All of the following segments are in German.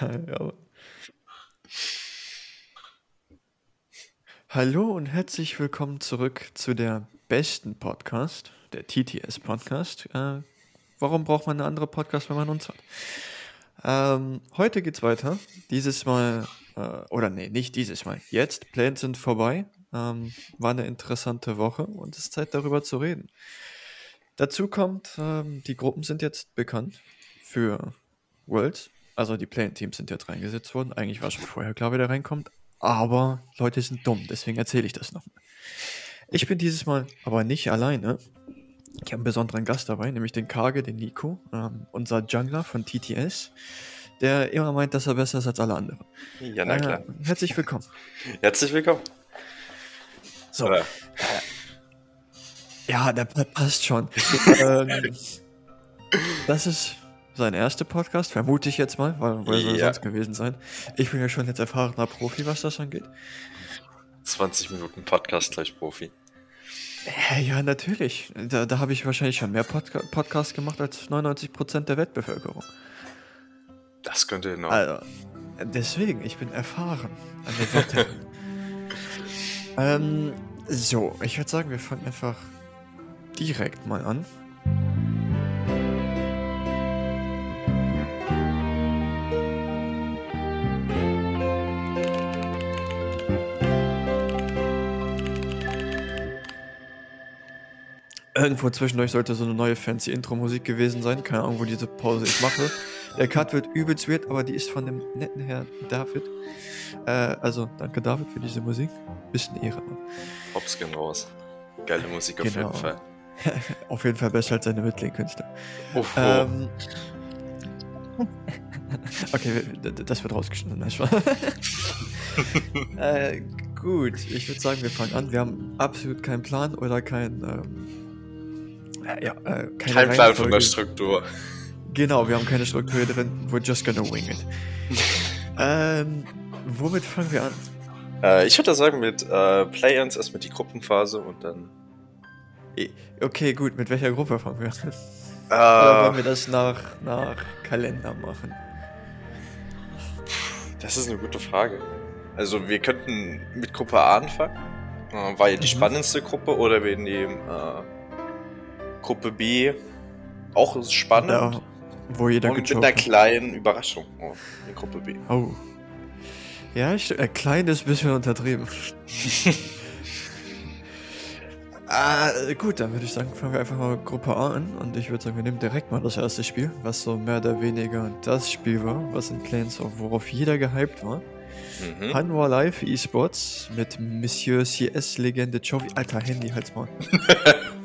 ja. Hallo und herzlich willkommen zurück zu der besten Podcast, der TTS Podcast. Äh, warum braucht man eine andere Podcast, wenn man uns hat? Ähm, heute geht's weiter. Dieses Mal, äh, oder nee, nicht dieses Mal. Jetzt, Pläne sind vorbei. Ähm, war eine interessante Woche und es ist Zeit darüber zu reden. Dazu kommt, ähm, die Gruppen sind jetzt bekannt für Worlds. Also die Play-In-Teams sind jetzt reingesetzt worden. Eigentlich war schon vorher klar, wer da reinkommt. Aber Leute sind dumm, deswegen erzähle ich das nochmal. Ich bin dieses Mal aber nicht alleine. Ich habe einen besonderen Gast dabei, nämlich den Kage, den Nico, ähm, unser Jungler von TTS, der immer meint, dass er besser ist als alle anderen. Ja, na klar. Äh, herzlich willkommen. Herzlich willkommen. So. Äh, ja, der passt schon. ähm, das ist sein erster Podcast, vermute ich jetzt mal, weil wo soll ja. sonst gewesen sein? Ich bin ja schon jetzt erfahrener Profi, was das angeht. 20 Minuten Podcast gleich Profi. Ja, natürlich. Da, da habe ich wahrscheinlich schon mehr Podca Podcasts gemacht als 99% der Weltbevölkerung. Das könnte genau. Also, deswegen, ich bin erfahren an der Wette. ähm, so, ich würde sagen, wir fangen einfach direkt mal an. Irgendwo zwischen euch sollte so eine neue fancy Intro-Musik gewesen sein. Keine Ahnung, wo diese Pause ich mache. Der Cut wird übelst weird, aber die ist von dem netten Herr David. Äh, also, danke David für diese Musik. Bisschen Ehre, Mann. Hops gehen raus. Geile Musik auf genau. jeden Fall. auf jeden Fall besser als seine Mittelkünstler. Oh, ähm, okay, das wird rausgeschnitten. äh, gut, ich würde sagen, wir fangen an. Wir haben absolut keinen Plan oder kein. Ähm, äh, ja, äh, keine Kein Plan von der Struktur. Genau, wir haben keine Struktur drin. We're just gonna wing it. ähm, womit fangen wir an? Äh, ich würde sagen mit äh, Play-ins erstmal die Gruppenphase und dann. Okay, gut. Mit welcher Gruppe fangen wir an? Äh, Oder wollen wir das nach, nach Kalender machen? Das ist eine gute Frage. Also wir könnten mit Gruppe A anfangen. Äh, war ja die mhm. spannendste Gruppe oder wir nehmen äh, Gruppe B auch spannend. Ja, wo jeder Und mit einer kleinen Überraschung oh, in Gruppe B. Oh. Ja, ich, äh, klein ist ein bisschen untertrieben. ah, gut, dann würde ich sagen, fangen wir einfach mal Gruppe A an. Und ich würde sagen, wir nehmen direkt mal das erste Spiel, was so mehr oder weniger das Spiel war, was in Planes, worauf jeder gehypt war. Mhm. Hanwha Live Esports mit Monsieur CS-Legende Chovy. Alter, Handy, halt's mal.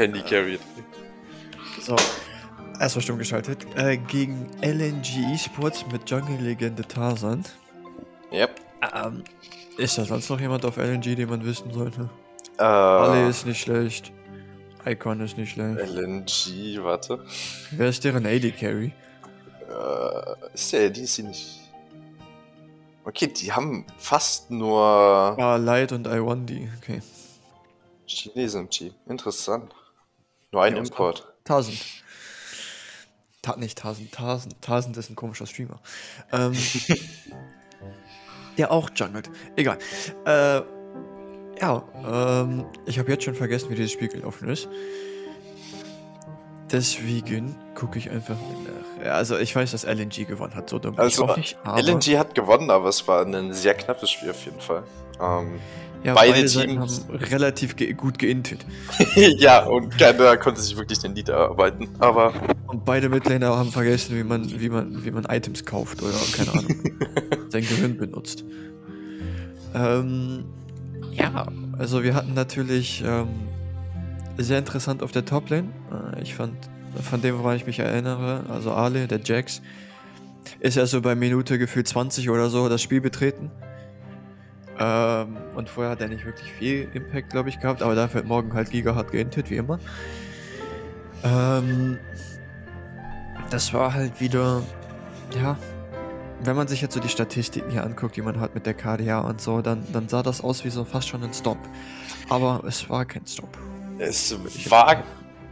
Handy carried. So, erstmal stumm geschaltet. Äh, gegen LNG Esports mit Jungle-Legende Tarzan. Yep. Ähm, ist da sonst noch jemand auf LNG, den man wissen sollte? Äh. Ali ist nicht schlecht. Icon ist nicht schlecht. LNG, warte. Wer ist deren AD Carry? Äh, ist der AD sie nicht. Okay, die haben fast nur. Ah, Light und I1D, okay. Chinesen im Team. Interessant. Nur ein Import. 1000. Ta nicht 1000, 1000. 1000 ist ein komischer Streamer. Ähm, der auch jungelt. Egal. Äh, ja, ähm, ich habe jetzt schon vergessen, wie dieses Spiel gelaufen ist. Deswegen gucke ich einfach nach. Ja, also ich weiß, dass LNG gewonnen hat, so dumm also, nicht, LNG hat gewonnen, aber es war ein sehr knappes Spiel auf jeden Fall. Ähm, ja, beide, beide Teams haben relativ ge gut geintet. ja, und keiner konnte sich wirklich den Lied erarbeiten. Aber und beide Midlaner haben vergessen, wie man, wie man, wie man Items kauft oder keine Ahnung, sein Gehirn benutzt. Ähm, ja, also wir hatten natürlich ähm, sehr interessant auf der Toplane. Äh, ich fand, von dem, woran ich mich erinnere, also Ale, der Jax, ist ja so bei Minute gefühlt 20 oder so das Spiel betreten. Ähm, und vorher hat er nicht wirklich viel Impact, glaube ich, gehabt, aber dafür hat morgen halt Giga hat geintet, wie immer. Ähm, das war halt wieder, ja, wenn man sich jetzt so die Statistiken hier anguckt, die man hat mit der KDA und so, dann, dann sah das aus wie so fast schon ein Stop. Aber es war kein Stop. Es war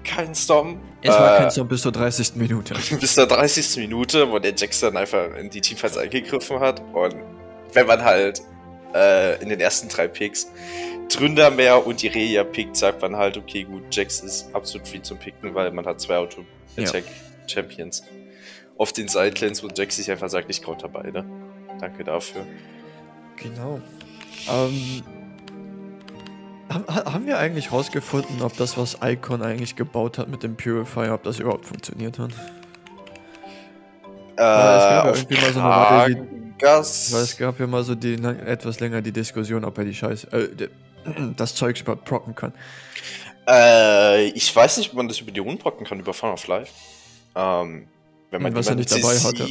kein Storm. Es war äh, kein Storm bis zur 30. Minute. bis zur 30. Minute, wo der Jackson einfach in die Teamfights eingegriffen hat. Und wenn man halt äh, in den ersten drei Picks Tründermeer und Irelia pickt, sagt man halt, okay, gut, Jax ist absolut viel zum Picken, weil man hat zwei Auto-Attack-Champions. Ja. Auf den Sidelines, wo Jax sich einfach sagt, ich counter beide. Danke dafür. Genau. Ähm, haben wir eigentlich rausgefunden, ob das, was Icon eigentlich gebaut hat mit dem Purifier, ob das überhaupt funktioniert hat? Äh, es gab ja irgendwie mal so eine Weile, Gas. Weil es gab ja mal so die, etwas länger die Diskussion, ob er die Scheiße, äh, das Zeug überhaupt procken kann. Äh, ich weiß nicht, ob man das über die Runen procken kann, über Fun of Life. Ähm, wenn man was er nicht dabei hatte.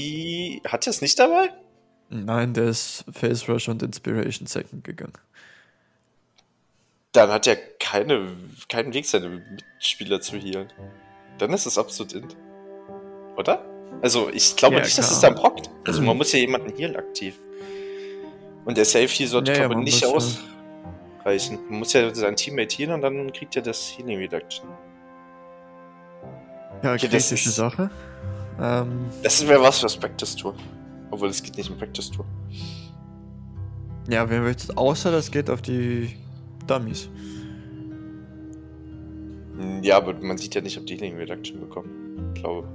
Hat er es nicht dabei? Nein, der ist Face Rush und Inspiration Second gegangen. Dann hat er keine, keinen Weg, seine Mitspieler zu healen. Dann ist es absolut int. Oder? Also ich glaube ja, nicht, dass es dann brockt. Also man muss ja jemanden healen aktiv. Und der Safe hier sollte ja, glaube nicht ausreichen. Man muss ja sein Teammate healen und dann kriegt er das Healing Reduction. Ja, okay, kritische ist, Sache. Ähm, das wäre was für Practice Tour. Obwohl es geht nicht im Practice Tour. Ja, wenn wir jetzt außer das geht auf die Dummies. Ja, aber man sieht ja nicht, ob die Healing Reduction bekommen. Ich glaube.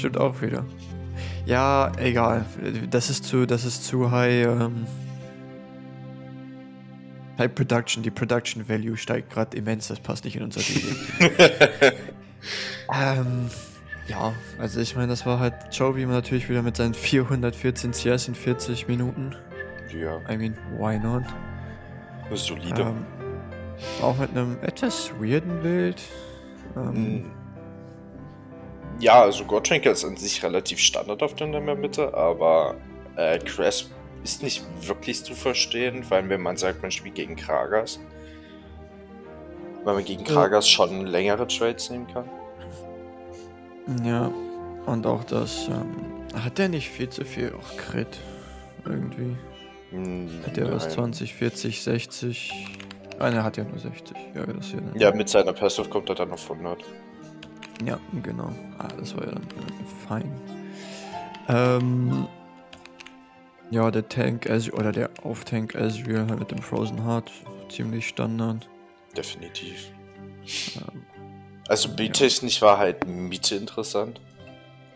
Stimmt auch wieder. Ja, egal. Das ist zu, das ist zu high. Ähm, high Production. Die Production Value steigt gerade immens. Das passt nicht in unser Video. ähm, ja, also ich meine, das war halt Jovi natürlich wieder mit seinen 414 CS in 40 Minuten. Ja. I mean, why not? Solide. Ähm, auch mit einem etwas weirden Bild. Ähm, mm ja, also Gottschenker ist an sich relativ standardhaft in der Mitte, aber äh, Cresp ist nicht wirklich zu verstehen, weil wenn man sagt, man spielt gegen Kragas, weil man gegen Kragas ja. schon längere Trades nehmen kann. Ja, und auch das, ähm, hat der nicht viel zu viel auch Crit irgendwie? Hm, hat der was 20, 40, 60? Ah, er hat ja nur 60. Ja, das hier, ne? ja mit seiner Passive kommt er dann auf 100. Ja, genau. Ah, das war ja dann fein. Ähm, ja, der Tank oder der Auf-Tank Ezreal halt mit dem Frozen Heart ziemlich Standard. Definitiv. Ähm, also B-technisch ja. war halt Miete interessant.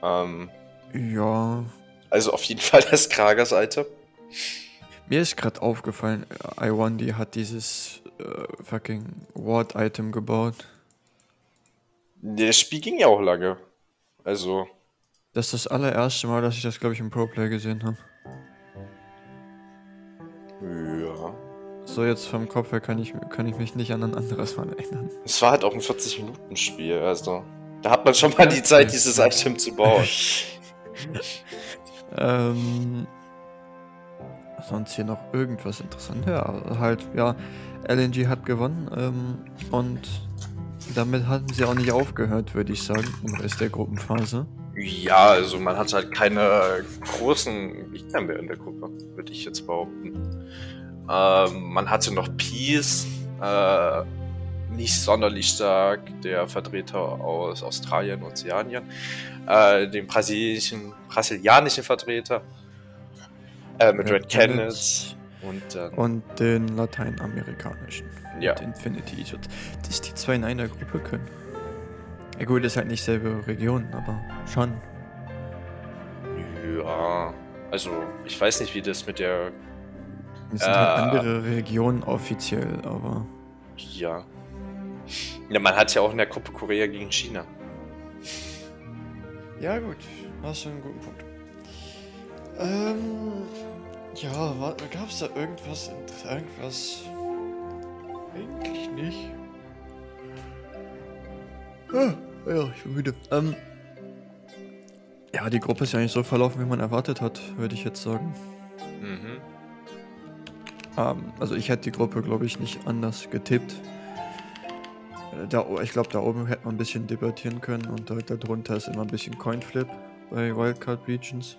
Ähm, ja. Also auf jeden Fall das Kragers-Item. Mir ist gerade aufgefallen, I1D hat dieses äh, fucking Ward-Item gebaut. Das Spiel ging ja auch lange. Also. Das ist das allererste Mal, dass ich das, glaube ich, im Pro-Play gesehen habe. Ja. So, jetzt vom Kopf her kann ich, kann ich mich nicht an ein anderes Mal erinnern. Es war halt auch ein 40-Minuten-Spiel, also. Da hat man schon mal die Zeit, dieses Item zu bauen. ähm. Sonst hier noch irgendwas interessantes? Ja, halt, ja. LNG hat gewonnen ähm, und damit hatten sie auch nicht aufgehört, würde ich sagen, im Rest der Gruppenphase. Ja, also man hat halt keine großen Gegner mehr in der Gruppe, würde ich jetzt behaupten. Ähm, man hatte noch Peace, äh, nicht sonderlich stark, der Vertreter aus Australien, Ozeanien, äh, den brasilianischen, brasilianischen Vertreter äh, mit Red, Red Cannons und, und den lateinamerikanischen. Ja. Infinity. Dass die zwei in einer Gruppe können. Ja gut, ist halt nicht selbe Region, aber schon. Ja, also ich weiß nicht, wie das mit der. Es sind halt äh, halt andere Regionen offiziell, aber. Ja. Ja, man hat ja auch in der Gruppe Korea gegen China. Ja gut, hast du einen guten Punkt. Ähm, ja, gab es da irgendwas, irgendwas eigentlich nicht. Ah, ja, ich bin müde. Ähm, ja, die Gruppe ist ja nicht so verlaufen, wie man erwartet hat, würde ich jetzt sagen. Mhm. Ähm, also ich hätte die Gruppe, glaube ich, nicht anders getippt. Äh, da, ich glaube, da oben hätte man ein bisschen debattieren können und da, darunter ist immer ein bisschen Coinflip bei Wildcard Regions.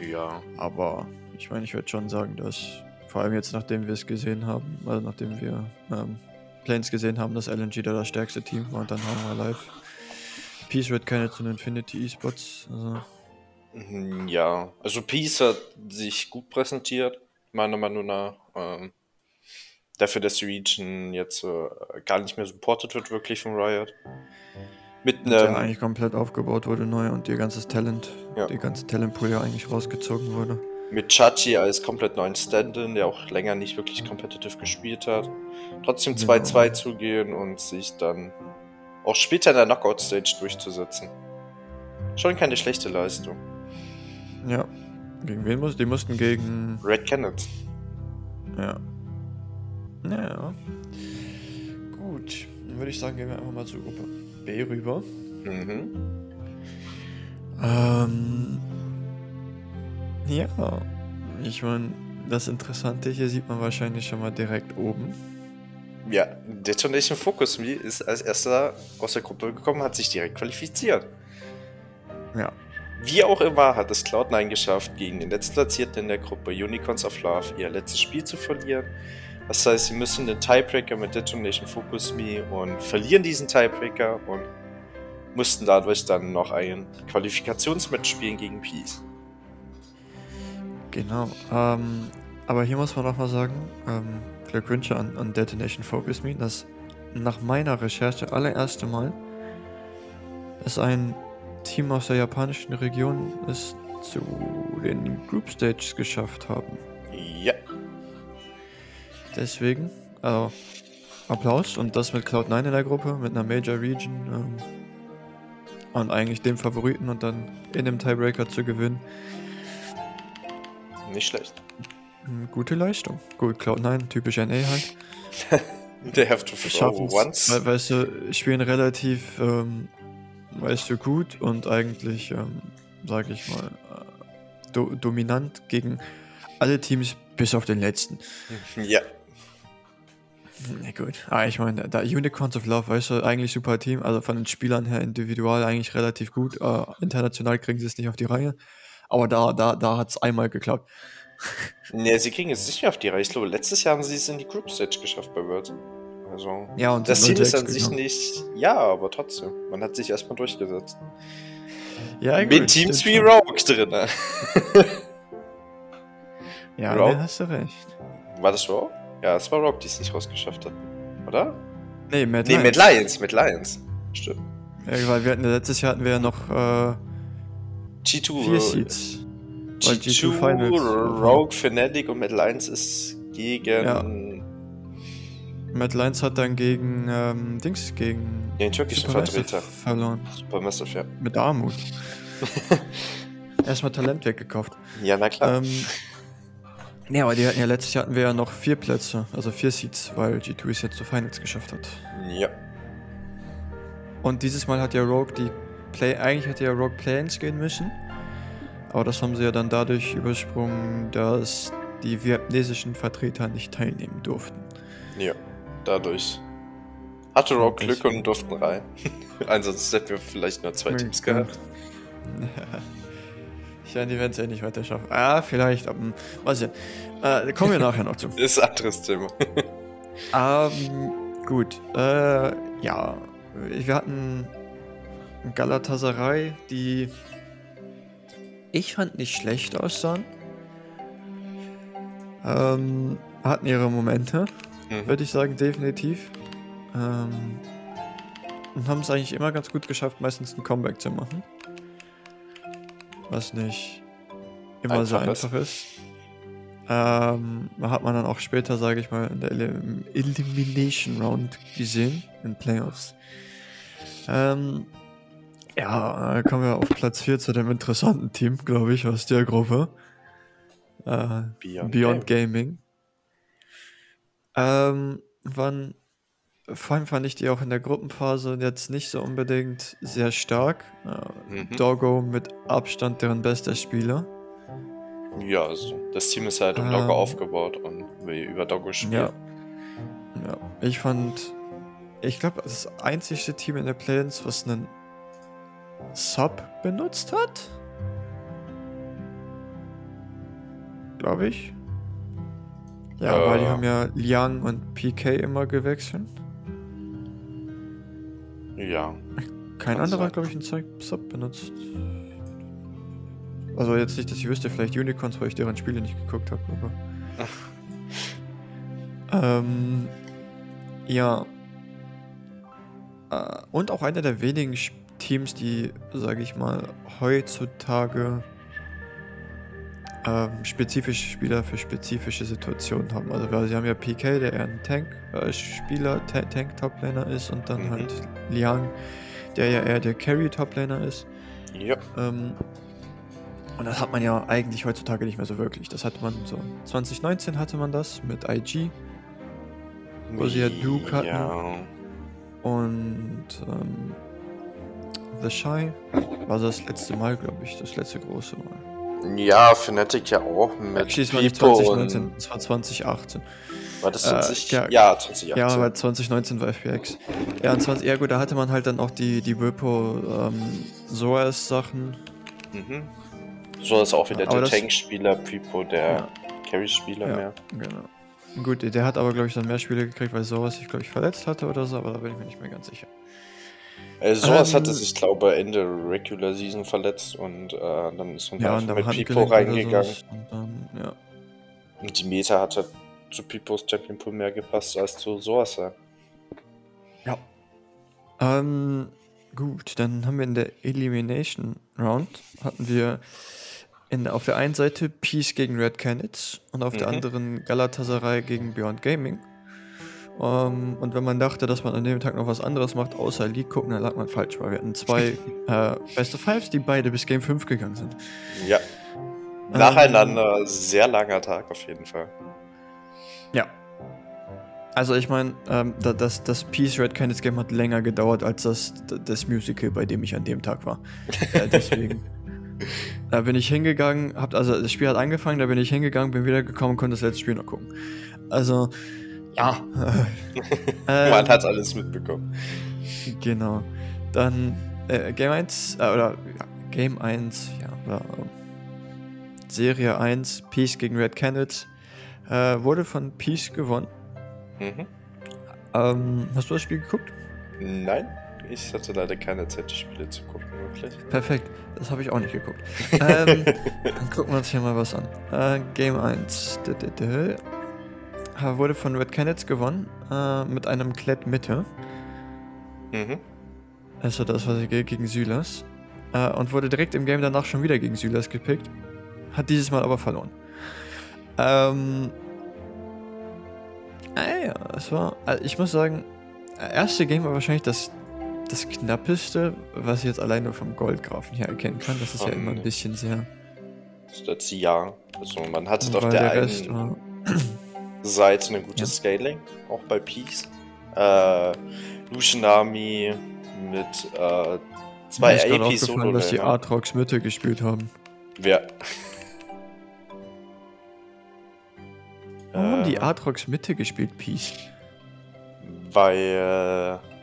Ja. Aber ich meine, ich würde schon sagen, dass vor allem jetzt, nachdem wir es gesehen haben, also nachdem wir ähm, Planes gesehen haben, dass LNG da das stärkste Team war und dann haben wir live. Peace Red keine zu den Infinity E-Spots. Also. Mhm, ja, also Peace hat sich gut präsentiert, meiner Meinung nach. Ähm, dafür, dass die Region jetzt äh, gar nicht mehr supported wird, wirklich von Riot. Mit einem. Der eigentlich komplett aufgebaut wurde neu und ihr ganzes Talent, ja. die ganze Talentpool ja eigentlich rausgezogen wurde. Mit Chachi als komplett neuen Stand-in, der auch länger nicht wirklich competitive gespielt hat. Trotzdem 2-2 genau. zu gehen und sich dann auch später in der Knockout-Stage durchzusetzen. Schon keine schlechte Leistung. Ja. Gegen wen muss? Die mussten gegen. Red Kenneth. Ja. Ja. Gut. Dann würde ich sagen, gehen wir einfach mal zur Gruppe B rüber. Mhm. Ähm. Ja. Ich meine, das Interessante hier sieht man wahrscheinlich schon mal direkt oben. Ja, Detonation Focus Me ist als erster aus der Gruppe gekommen, hat sich direkt qualifiziert. Ja. Wie auch immer hat es Cloud9 geschafft, gegen den letztplatzierten in der Gruppe Unicorns of Love ihr letztes Spiel zu verlieren. Das heißt, sie müssen den Tiebreaker mit Detonation Focus Me und verlieren diesen Tiebreaker und mussten dadurch dann noch ein Qualifikationsmatch spielen gegen Peace. Genau. Ähm, aber hier muss man auch mal sagen, ähm, Glückwünsche an, an Detonation Focus Me, dass nach meiner Recherche allererste Mal es ein Team aus der japanischen Region es zu den Group Stages geschafft haben. Ja. Deswegen, also Applaus und das mit Cloud9 in der Gruppe, mit einer Major Region ähm, und eigentlich dem Favoriten und dann in dem Tiebreaker zu gewinnen. Nicht schlecht. Hm, gute Leistung. Gut, Cloud9, typisch NA halt. They have to throw once. Weil, weißt du, spielen relativ, ähm, weißt du, gut und eigentlich, ähm, sag ich mal, äh, do dominant gegen alle Teams bis auf den letzten. Ja. Na gut. Ah, ich meine, da Unicorns of Love, weißt du, eigentlich super Team. Also von den Spielern her individual eigentlich relativ gut. Äh, international kriegen sie es nicht auf die Reihe. Aber da, da, da hat es einmal geklappt. Ne, sie kriegen es nicht mehr auf die Reihe. Ich glaube, letztes Jahr haben sie es in die Group Stage geschafft bei World. Also, ja, und das Ziel ist an sich nicht. Ja, aber trotzdem. Man hat sich erstmal durchgesetzt. Ja, gut, Mit Teams wie Rogue drin. ja, Rogue? hast du recht. War das Rogue? Ja, es war Rogue, die es nicht rausgeschafft hat. Oder? Nee, Mad nee, Lions. Mad Lions. Mad Lions. Stimmt. Ja, weil wir hatten letztes Jahr hatten wir ja noch äh, G2 vier Seeds. G2, G2 Rogue, Fnatic und Mad Lions ist gegen. Ja. Mad Lions hat dann gegen ähm, Dings, gegen den türkischen Vertreter verloren. Supermassive, ja. Mit Armut. Erstmal Talent weggekauft. Ja, na klar. Ähm, ja, aber die hatten ja letztes Jahr hatten wir ja noch vier Plätze, also vier Seeds, weil G2 es jetzt zu Finals geschafft hat. Ja. Und dieses Mal hat ja Rogue die Play, eigentlich hätte ja Rogue Play-ins gehen müssen. Aber das haben sie ja dann dadurch übersprungen, dass die vietnamesischen Vertreter nicht teilnehmen durften. Ja, dadurch. Hatte Rock Glück und durften rein. Ansonsten hätten wir vielleicht nur zwei Teams gehabt. Ich meine, die werden es ja nicht weiter schaffen. Ah, vielleicht, aber was ja. Äh, kommen wir nachher noch zu. ist anderes Thema. ähm, gut. Äh, ja. Wir hatten Galatasaray, die ich fand nicht schlecht aussahen. Ähm, hatten ihre Momente, mhm. würde ich sagen, definitiv. Ähm, und haben es eigentlich immer ganz gut geschafft, meistens ein Comeback zu machen. Was nicht immer einfach so einfach ist. Ähm, hat man dann auch später, sage ich mal, in der Elimination Round gesehen, in Playoffs. Ähm, ja, kommen wir auf Platz 4 zu dem interessanten Team, glaube ich, aus der Gruppe. Äh, Beyond, Beyond Gaming. Ähm, wann, vor allem fand ich die auch in der Gruppenphase jetzt nicht so unbedingt sehr stark. Äh, mhm. Doggo mit Abstand deren bester Spieler. Ja, also das Team ist halt um ähm, Doggo aufgebaut und will über Doggo spielen. Ja. ja. Ich fand, ich glaube, das einzige Team in der Play-ins, was einen Sub benutzt hat. Glaube ich. Ja, äh. weil die haben ja Liang und PK immer gewechselt. Ja. Kein anderer, glaube ich, einen Sub benutzt. Also jetzt nicht, dass ich wüsste, vielleicht Unicorns, weil ich deren Spiele nicht geguckt habe, aber. ähm, ja. Äh, und auch einer der wenigen Teams, die, sage ich mal, heutzutage ähm, spezifische Spieler für spezifische Situationen haben. Also wir, sie haben ja PK, der eher ein Tank-Spieler, äh, Ta Tank-Toplaner ist und dann mhm. halt Liang, der ja eher der Carry-Toplaner ist. Ja. Ähm, und das hat man ja eigentlich heutzutage nicht mehr so wirklich. Das hatte man so 2019 hatte man das mit IG, wo sie ja Duke hatten. Ja. Und ähm, The Shy war das letzte Mal, glaube ich, das letzte große Mal. Ja, Fnatic ja auch mit Schließlich war nicht 2019, es war 2018. War das 20? Äh, ja, ja, 2018. Ja, weil 2019 war FPX. Ja, und 20, ja gut, da hatte man halt dann auch die, die Whippo ähm, Soas-Sachen. Mhm. So ist auch wieder aber der Tank-Spieler, Pipo der ja. Carry-Spieler ja, mehr. Genau. Gut, der hat aber, glaube ich, dann mehr Spiele gekriegt, weil sowas sich, glaube ich, verletzt hatte oder so, aber da bin ich mir nicht mehr ganz sicher. Äh, sowas ähm, hatte sich, glaube ich, Ende Regular Season verletzt und äh, dann ist man ja, halt mit Pipo reingegangen. Und, dann, ja. und die Meta hatte zu Pipos Champion Pool mehr gepasst als zu Soasa. Ja. Ähm, gut, dann haben wir in der Elimination Round hatten wir in, auf der einen Seite Peace gegen Red Canids und auf mhm. der anderen Galatasaray gegen Beyond Gaming. Um, ähm, und wenn man dachte, dass man an dem Tag noch was anderes macht, außer League gucken, dann lag man falsch, weil wir hatten zwei äh, Best of Fives, die beide bis Game 5 gegangen sind. Ja. Nacheinander, ähm, sehr langer Tag auf jeden Fall. Ja. Also ich meine, ähm, das, das Peace Red Canids Game hat länger gedauert als das, das Musical, bei dem ich an dem Tag war. äh, deswegen. Da bin ich hingegangen, hab, also das Spiel hat angefangen, da bin ich hingegangen, bin wiedergekommen und konnte das letzte Spiel noch gucken. Also, ja. Man hat alles mitbekommen. Genau. Dann äh, Game 1, äh, oder ja, Game 1, ja, oder äh, Serie 1, Peace gegen Red Candles, äh, wurde von Peace gewonnen. Mhm. Ähm, hast du das Spiel geguckt? Nein. Ich hatte leider keine Zeit, die Spiele zu gucken, wirklich. Perfekt, das habe ich auch nicht geguckt. ähm, dann gucken wir uns hier mal was an. Äh, Game 1 wurde von Red Canids gewonnen äh, mit einem Klett Mitte. Mhm. Also das war gegen Sylas. Äh, und wurde direkt im Game danach schon wieder gegen Sylas gepickt. Hat dieses Mal aber verloren. Ähm. Ah ja, es war. Also ich muss sagen, erste Game war wahrscheinlich das das Knappeste, was ich jetzt alleine vom Goldgrafen her erkennen kann. Das ist um, ja immer ein bisschen sehr. Das letzte Jahr. Also man hatte auf der, der einen Seite ein gutes ja. Scaling, auch bei Peaks. Äh, Lushinami mit äh, zwei Solo. Ich dass die Artrox Mitte gespielt haben. Wer? Warum äh, haben die Artrox Mitte gespielt, Peace? Weil äh,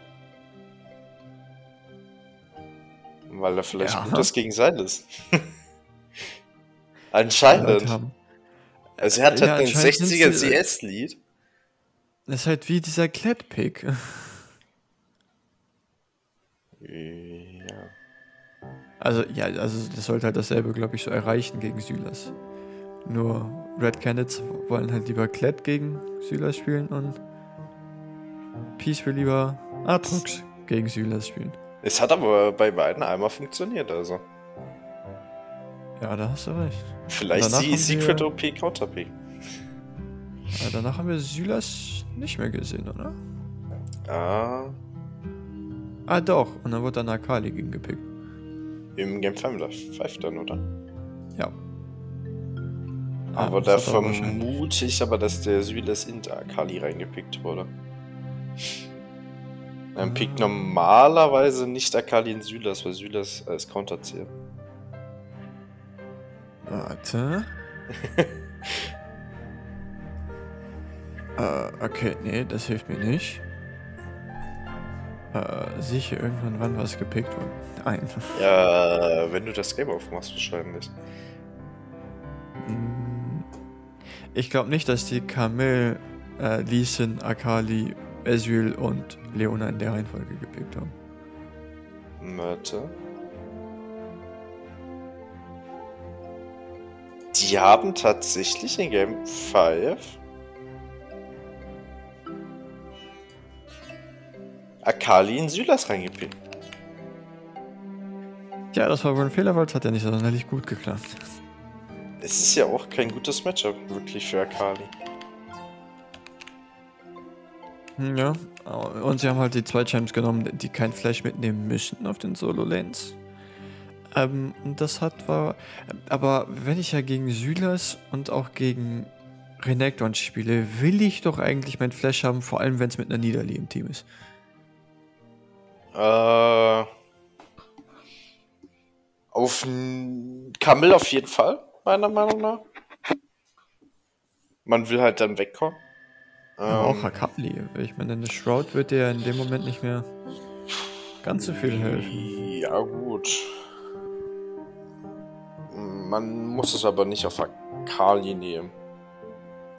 Weil er vielleicht ja. Gutes gegen sein ist. Anscheinend. Also er hat halt ja, ein 60er CS-Lied. Das ist halt wie dieser Klettpick. Ja. Also, ja, also das sollte halt dasselbe, glaube ich, so erreichen gegen Sylas. Nur Red Canids wollen halt lieber Klett gegen Sylas spielen und Peace will lieber Atrox gegen Sylas spielen. Es hat aber bei beiden einmal funktioniert, also. Ja, da hast du recht. Vielleicht sie Secret. OP Counter P. Ja, danach haben wir Sylas nicht mehr gesehen, oder? Ah. Ah, doch. Und dann wurde dann Akali gegen gepickt. Im Game 5 dann, oder? Ja. Aber ja, da vermute ich aber, dass der Sylas in Akali reingepickt wurde. Man pickt normalerweise nicht Akali in Sylas, weil Sylas als Counter zählt. Warte. äh, okay, nee, das hilft mir nicht. Äh, sicher irgendwann wann was gepickt wurde. Nein. Ja, wenn du das Game aufmachst, wahrscheinlich. Hm, ich glaube nicht, dass die Kamel, äh, Lee Sin, Akali Ezreal und Leona in der Reihenfolge gepickt haben. Warte. Die haben tatsächlich in Game 5 Akali in Sylas reingepinnt. Ja, das war wohl ein Fehler, weil es hat ja nicht sonderlich gut geklappt. Es ist ja auch kein gutes Matchup wirklich für Akali. Hm, Ja, und sie haben halt die zwei Champs genommen, die kein Flash mitnehmen müssen auf den Solo-Lanes. Ähm, das hat war. Aber wenn ich ja gegen Sylas und auch gegen Renekton spiele, will ich doch eigentlich mein Flash haben, vor allem wenn es mit einer Niederli im Team ist. Äh, auf Kamel auf jeden Fall, meiner Meinung nach. Man will halt dann wegkommen. Auch Ähm, Akali. Ich meine, eine Shroud wird dir ja in dem Moment nicht mehr ganz so viel helfen. Ja, gut. Man muss es aber nicht auf Akali nehmen.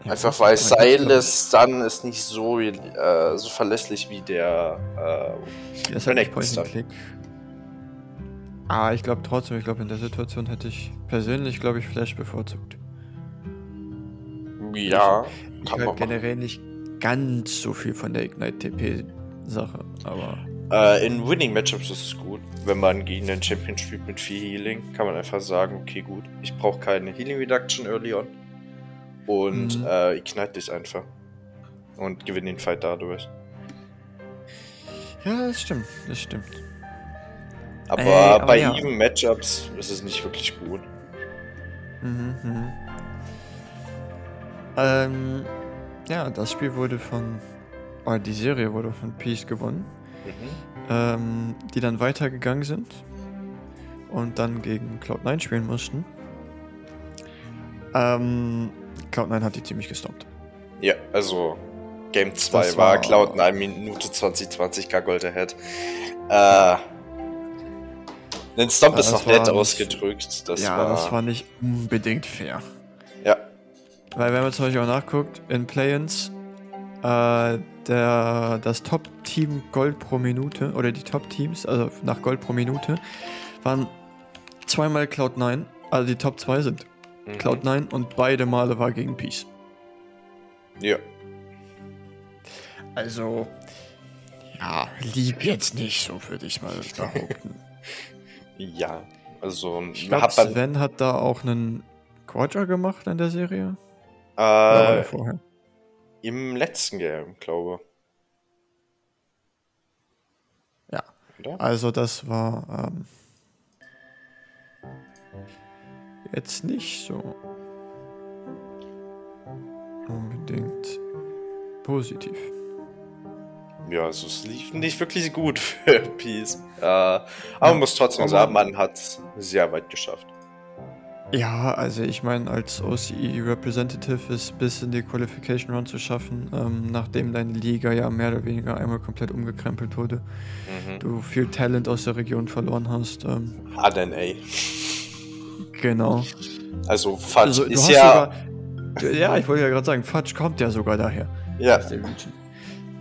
Ja, Einfach das weil ist mein Silas dann ist nicht so, äh, so verlässlich wie der. Äh, Ja, ist halt nicht Renekton Click. Ah, ich glaube trotzdem, ich glaube in der Situation hätte ich persönlich, glaube ich, Flash bevorzugt. ja, Ich halt man machen. generell nicht ganz so viel von der Ignite-TP-Sache, aber Äh, in Winning Matchups ist es gut. Wenn man gegen einen Champion spielt mit viel Healing, kann man einfach sagen, okay, gut, ich brauche keine Healing Reduction early on. Und Mhm. äh, ignite dich einfach. Und gewinne den Fight dadurch. ja, das stimmt, das stimmt. Aber, Ey, aber bei ja. even Matchups ist es nicht wirklich gut. Mhm, mhm. Ähm, ja, das Spiel wurde von, oder die Serie wurde von Peace gewonnen. Mhm. ähm, die dann weitergegangen sind und dann gegen Cloud9 spielen mussten. Ähm, Cloud9 hat die ziemlich gestoppt. Ja, also Game 2 Das war, war- Cloud in 1 Minute 20, 20 K Gold ahead. Äh, den Stomp Ja, ist noch nett ausgedrückt. Das ja, war, das war nicht unbedingt fair. Weil wenn man zum Beispiel auch nachguckt, in Play-ins, äh, der, das Top-Team Gold pro Minute, oder die Top-Teams, also nach Gold pro Minute, waren zweimal Cloud9, also die Top 2 sind mhm. Cloud9 und beide Male war gegen Peace. Ja. Also, ja, lieb jetzt nicht, so würde ich mal behaupten. Ja, also Ich glaube, Sven hat da auch einen Quadra gemacht in der Serie. Äh, vorher? im letzten Game, glaube Ja. Oder? Also, das war ähm, jetzt nicht so unbedingt positiv. Ja, also es lief nicht wirklich gut für Peace. Äh, aber man muss trotzdem sagen, man hat sehr weit geschafft. Ja, also ich meine, als OCE Representative ist bis in die Qualification Run zu schaffen, ähm, nachdem deine Liga ja mehr oder weniger einmal komplett umgekrempelt wurde. Mhm. Du viel Talent aus der Region verloren hast. Ähm, HNA. genau. Also Fudge Also, ist ja. sogar. Ja, ich wollte ja gerade sagen, Fudge kommt ja sogar daher. ja.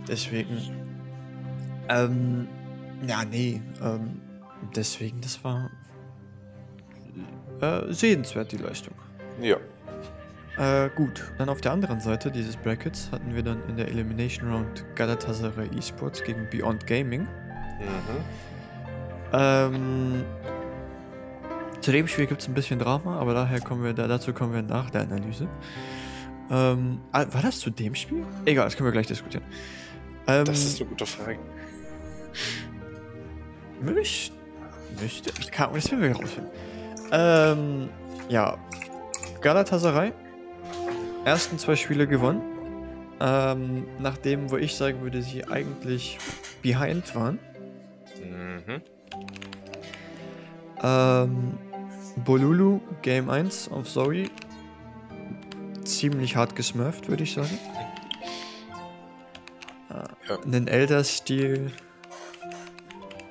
Deswegen. Ähm, ja, nee. Ähm, deswegen, das war. Äh, sehenswert, die Leistung. Ja. Äh, gut, dann auf der anderen Seite dieses Brackets hatten wir dann in der Elimination Round Galatasaray Esports gegen Beyond Gaming. Mhm. Ähm, zu dem Spiel gibt es ein bisschen Drama, aber daher kommen wir, da, dazu kommen wir nach der Analyse. Ähm, ah, war das zu dem Spiel? Egal, das können wir gleich diskutieren. Ähm, Das ist eine gute Frage. Möcht, möchte, kann, das werden wir rausfinden. Ähm, ja, Galatasaray, ersten zwei Spiele gewonnen. Ähm, nachdem, wo ich sagen würde, sie eigentlich behind waren. Mhm. Ähm, Bolulu, Game 1 auf Zoe. Ziemlich hart gesmurft, würde ich sagen. Ja. Einen Elder-Stil.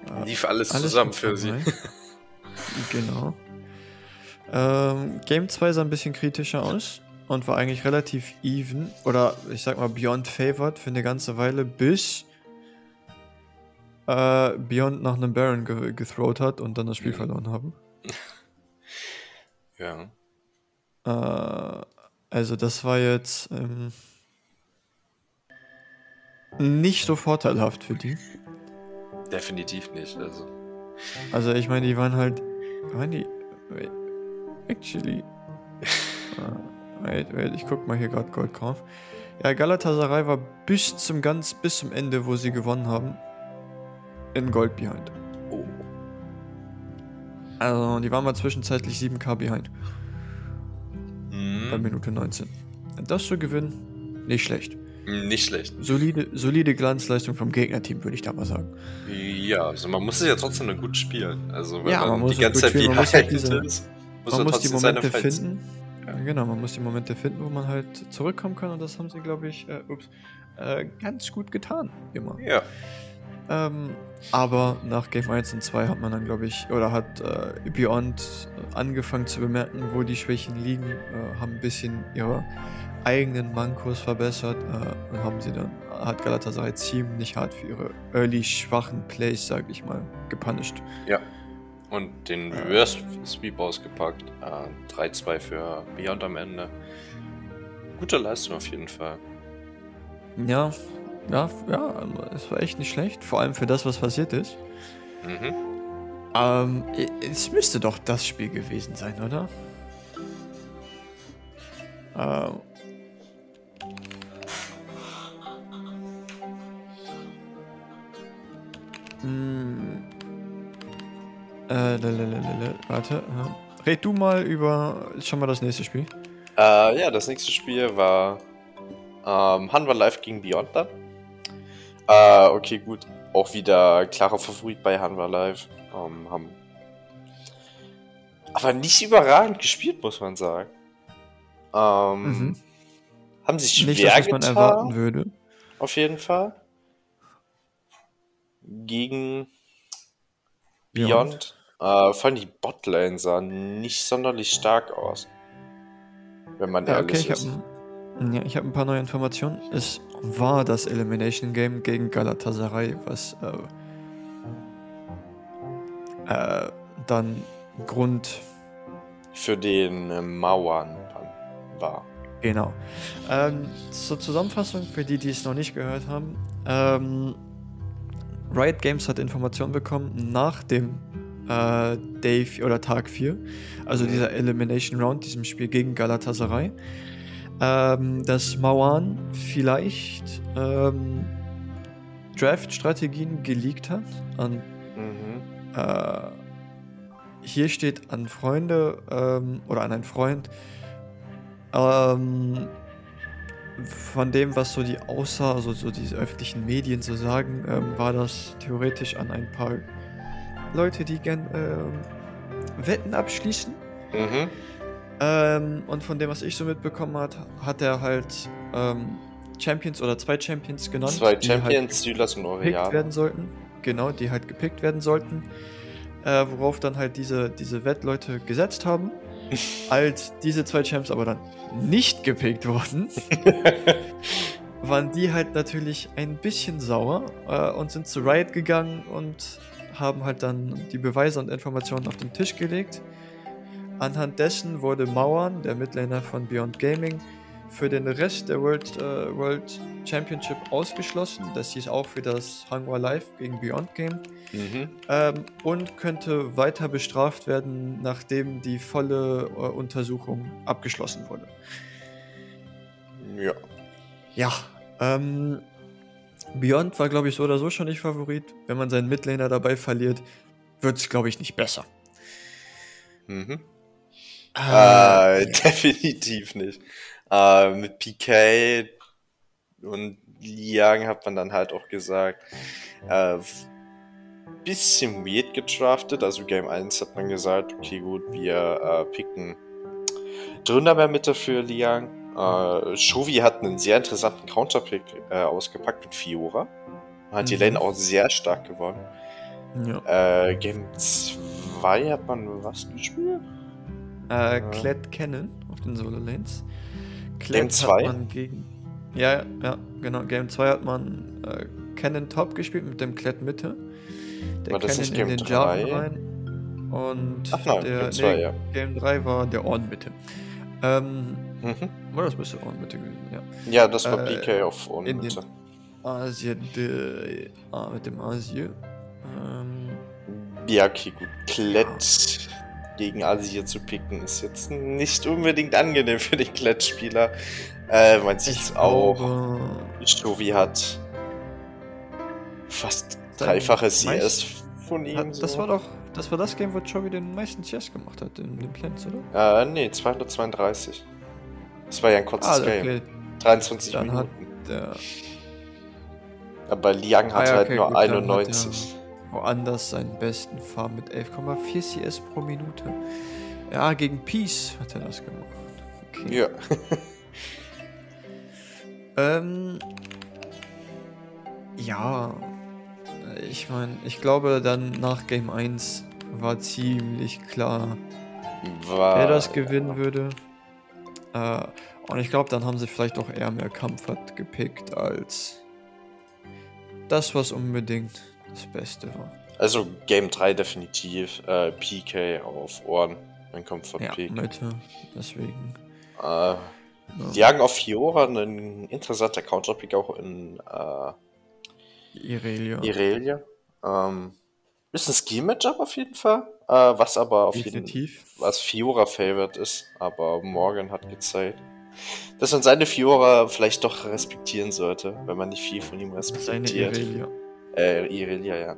äh, Lief alles, alles zusammen für sie. genau. Ähm, Game 2 sah ein bisschen kritischer aus und war eigentlich relativ even oder ich sag mal beyond favored für eine ganze Weile, bis äh, Beyond nach einem Baron ge gethrowt hat und dann das Spiel mhm. verloren haben. ja. Äh, also das war jetzt ähm, nicht so vorteilhaft für die. Definitiv nicht, also. Also ich meine, die waren halt. Waren die. Actually. uh, wait, wait, ich guck mal hier gerade Goldkauf. Ja, Galatasaray war bis zum ganz, bis zum Ende, wo sie gewonnen haben, in Gold behind. Oh. Also, die waren mal zwischenzeitlich 7k behind. Mhm. Bei Minute 19. Das zu gewinnen, nicht schlecht. Hm, nicht schlecht. Solide, solide Glanzleistung vom Gegnerteam, würde ich da mal sagen. Ja, also man muss es ja trotzdem gut spielen. Also wenn ja, man, man die ganze Zeit behind halt ist, muss man muss die Momente finden. Ja. Genau, man muss die Momente finden, wo man halt zurückkommen kann und das haben sie, glaube ich, äh, ups, äh, ganz gut getan, immer. Ja. Ähm, aber nach Game 1 und 2 hat man dann, glaube ich, oder hat äh, Beyond angefangen zu bemerken, wo die Schwächen liegen, äh, haben ein bisschen ihre eigenen Mankos verbessert äh, und haben sie dann, hat Galatasaray ziemlich hart für ihre early schwachen Plays, sag ich mal, gepunished. Ja. Und den Reverse Sweep ausgepackt. Äh, 3-2 für Beyond am Ende. Gute Leistung auf jeden Fall. Ja, ja, ja, es war echt nicht schlecht. Vor allem für das, was passiert ist. Mhm. Ähm, es müsste doch das Spiel gewesen sein, oder? Ähm. Hm. Äh, lalalala, warte. Red du mal über schon mal das nächste Spiel. Äh, ja, das nächste Spiel war ähm, Hanwha Live gegen Beyond dann. Äh, okay, gut. Auch wieder klarer Favorit bei Hanwha Live. Ähm, haben aber nicht überragend gespielt, muss man sagen. Ähm, mhm. Haben sich schwer nicht, das, was man erwarten würde. Auf jeden Fall. Gegen Beyond. Beyond. Äh, vor allem die Botlane sah nicht sonderlich stark aus. Wenn man ja, ehrlich okay, ist. Ich ja, ich habe ein paar neue Informationen. Es war das Elimination Game gegen Galatasaray, was äh, äh, dann Grund für den äh, Mauern war. Genau. Ähm, zur Zusammenfassung, für die, die es noch nicht gehört haben. Ähm, Riot Games hat Informationen bekommen nach dem äh, Day oder Tag 4, also dieser Elimination Round, diesem Spiel gegen Galatasaray ähm, dass Mauan vielleicht ähm, Draft-Strategien geleakt hat. An, mhm. äh, hier steht an Freunde ähm, oder an einen Freund ähm, von dem, was so die außer, also so diese öffentlichen Medien so sagen, ähm, war das theoretisch an ein paar Leute, die gern ähm, Wetten abschließen. Mhm. Ähm, und von dem, was ich so mitbekommen hat, hat er halt ähm, Champions oder zwei Champions genannt. Zwei Champions, die halt und Oriana. werden sollten. Genau, die halt gepickt werden sollten. Äh, worauf dann halt diese, diese Wettleute gesetzt haben. Als diese zwei Champs aber dann nicht gepickt wurden, waren die halt natürlich ein bisschen sauer äh, und sind zu Riot gegangen und haben halt dann die Beweise und Informationen auf den Tisch gelegt. Anhand dessen wurde Mauern, der Midlaner von Beyond Gaming, für den Rest der World, äh, World Championship ausgeschlossen. Das hieß auch für das Hanwha Live gegen Beyond Game. Mhm. Ähm, und könnte weiter bestraft werden, nachdem die volle äh, Untersuchung abgeschlossen wurde. Ja. Ja. Ähm, Beyond war, glaube ich, so oder so schon nicht Favorit. Wenn man seinen Midlaner dabei verliert, wird es, glaube ich, nicht besser. Mhm. Ah, äh, definitiv nicht. Äh, mit PK und Liang hat man dann halt auch gesagt, äh, bisschen weird gedraftet. Also Game 1 hat man gesagt, okay gut, wir äh, picken Dründer Mitte für Liang. Äh, Shovi hat einen sehr interessanten Counterpick äh, ausgepackt mit Fiora. Hat mhm. die Lane auch sehr stark gewonnen. Ja. Äh, Game 2 hat man was gespielt? Äh, ja. Klett Cannon auf den Solo Lanes. Klett Game 2? man gegen. Ja, ja, genau. Game 2 hat man äh, Cannon Top gespielt mit dem Klett Mitte. Der War das Cannon nicht in Game den 3? Jarvan rein. Und Ach nein, der Game 2, nee, ja. Game 3 war der Orden Mitte. Ähm, Mhm. oder das müsste Orden Mitte gewesen, ja. Ja, das war Äh, PK auf in Unmitte. Asien, de, ah, mit dem Asien. Ähm, Ja, okay, gut. Klett gegen Asia zu picken ist jetzt nicht unbedingt angenehm für den Klettspieler. Äh, man sieht auch. Jovi hat fast dreifache CS von ihm. hat, das so. war doch, das war das Game, wo Chovy den meisten CS gemacht hat, in den Plants, oder? Äh, nee, 232. Das war ja ein kurzes Ah, Game. okay, 23 dann hat Minuten. der Aber Liang Ah, hat ja, halt okay, nur gut, dann hat 91. woanders seinen besten Farm mit 11,4 CS pro Minute. Ja, gegen Peace hat er das gemacht. Okay. Ja. Ähm, ja, ich meine, ich glaube dann nach Game 1 war ziemlich klar, War, wer das gewinnen würde. Äh, und ich glaube, dann haben sie vielleicht auch eher mehr Comfort gepickt als das, was unbedingt das Beste war. Also Game 3 definitiv. Äh, PK auf Ohren. Mein Comfort Ja, Peak. Mitte, deswegen. Äh, Ja. Liang auf Fiora, ein interessanter Counterpick auch in äh, Irelia. Irelia. Ähm, ist ein Skill-Matchup auf jeden Fall. Äh, was aber auf jeden Definitiv. was Fiora Favorite ist, aber Morgan hat gezeigt, dass man seine Fiora vielleicht doch respektieren sollte, wenn man nicht viel von ihm Seine respektiert. Irelia. Äh, Irelia, ja.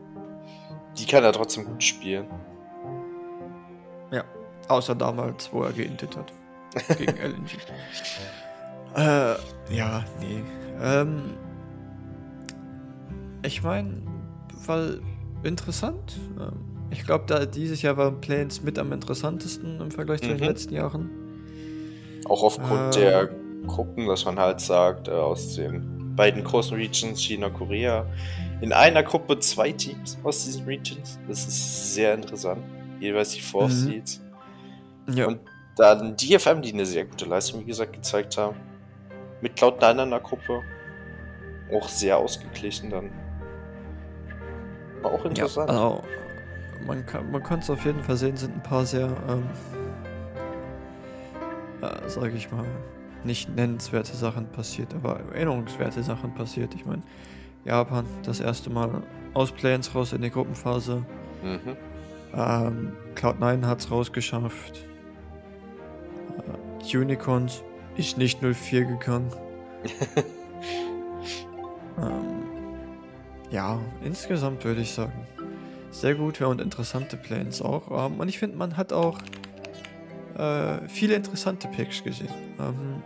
Die kann er trotzdem gut spielen. Ja, außer damals, wo er geintet hat. Gegen LNG. äh, ja, nee. Ähm, ich meine, weil interessant. Ähm, ich glaube, da dieses Jahr waren Planes mit am interessantesten im Vergleich zu den Mhm. letzten Jahren. Auch aufgrund Ähm. der Gruppen, dass man halt sagt, äh, aus den beiden großen Regions, China, Korea, in einer Gruppe zwei Teams aus diesen Regions. Das ist sehr interessant. Jeweils die Four Mhm. Seeds. Ja, Und dann DFM, die eine sehr gute Leistung, wie gesagt, gezeigt haben. Mit Cloud9 in der Gruppe. Auch sehr ausgeglichen dann. War auch ja interessant. also, man kann man es auf jeden Fall sehen, sind ein paar sehr, ähm, äh, sage ich mal, nicht nennenswerte Sachen passiert, aber erinnerungswerte Sachen passiert. Ich meine, Japan das erste Mal aus Play-ins raus in die Gruppenphase. Mhm. Ähm, Cloud9 hat es rausgeschafft. Äh, Unicorns ist nicht 04 gegangen. ähm, ja, insgesamt würde ich sagen, sehr gute und interessante Plans auch. Ähm, und ich finde, man hat auch äh, viele interessante Picks gesehen. Ähm,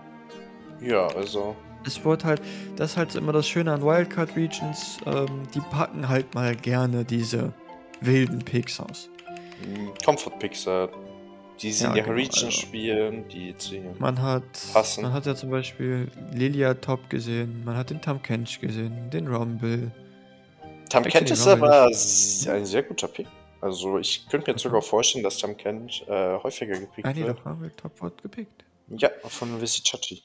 Ja, also. es wurde halt, das ist halt immer das Schöne an Wildcard Regions, ähm, die packen halt mal gerne diese wilden Picks aus. mh, Comfort Pixar. Die sie Ja, in ihrer genau, Region also. spielen, die zu Man hat, Passen. man hat ja zum Beispiel Lilia Top gesehen, man hat den Tam Kench gesehen, den Rumble. Tam Kent ist aber ein sehr guter Pick. Also ich könnte mir sogar vorstellen, dass Tam Kent äh, häufiger gepickt Ah nee, wird. doch, Rumble Top wurde gepickt. Ja, von Visichati.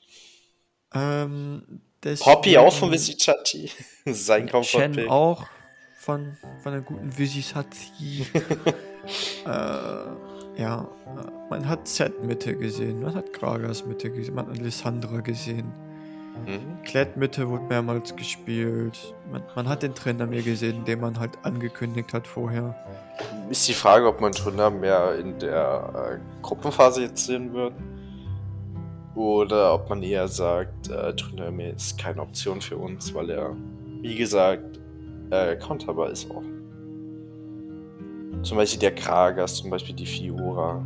Ähm, Poppy auch von Visichati. Sein Comfort Chen auch von, von der guten Visisati. äh, ja, äh, man hat Z-Mitte gesehen, man hat Gragas Mitte gesehen, man hat Alessandra gesehen. Mhm. Klett-Mitte wurde mehrmals gespielt. Man, man hat den Trainer mir gesehen, den man halt angekündigt hat vorher. Ist die Frage, ob man Turner mehr in der äh, Gruppenphase jetzt sehen wird. Oder ob man eher sagt, äh, Turner ist keine Option für uns, weil er, wie gesagt, äh, counterbar ist auch. Zum Beispiel der Kragas, zum Beispiel die Fiora.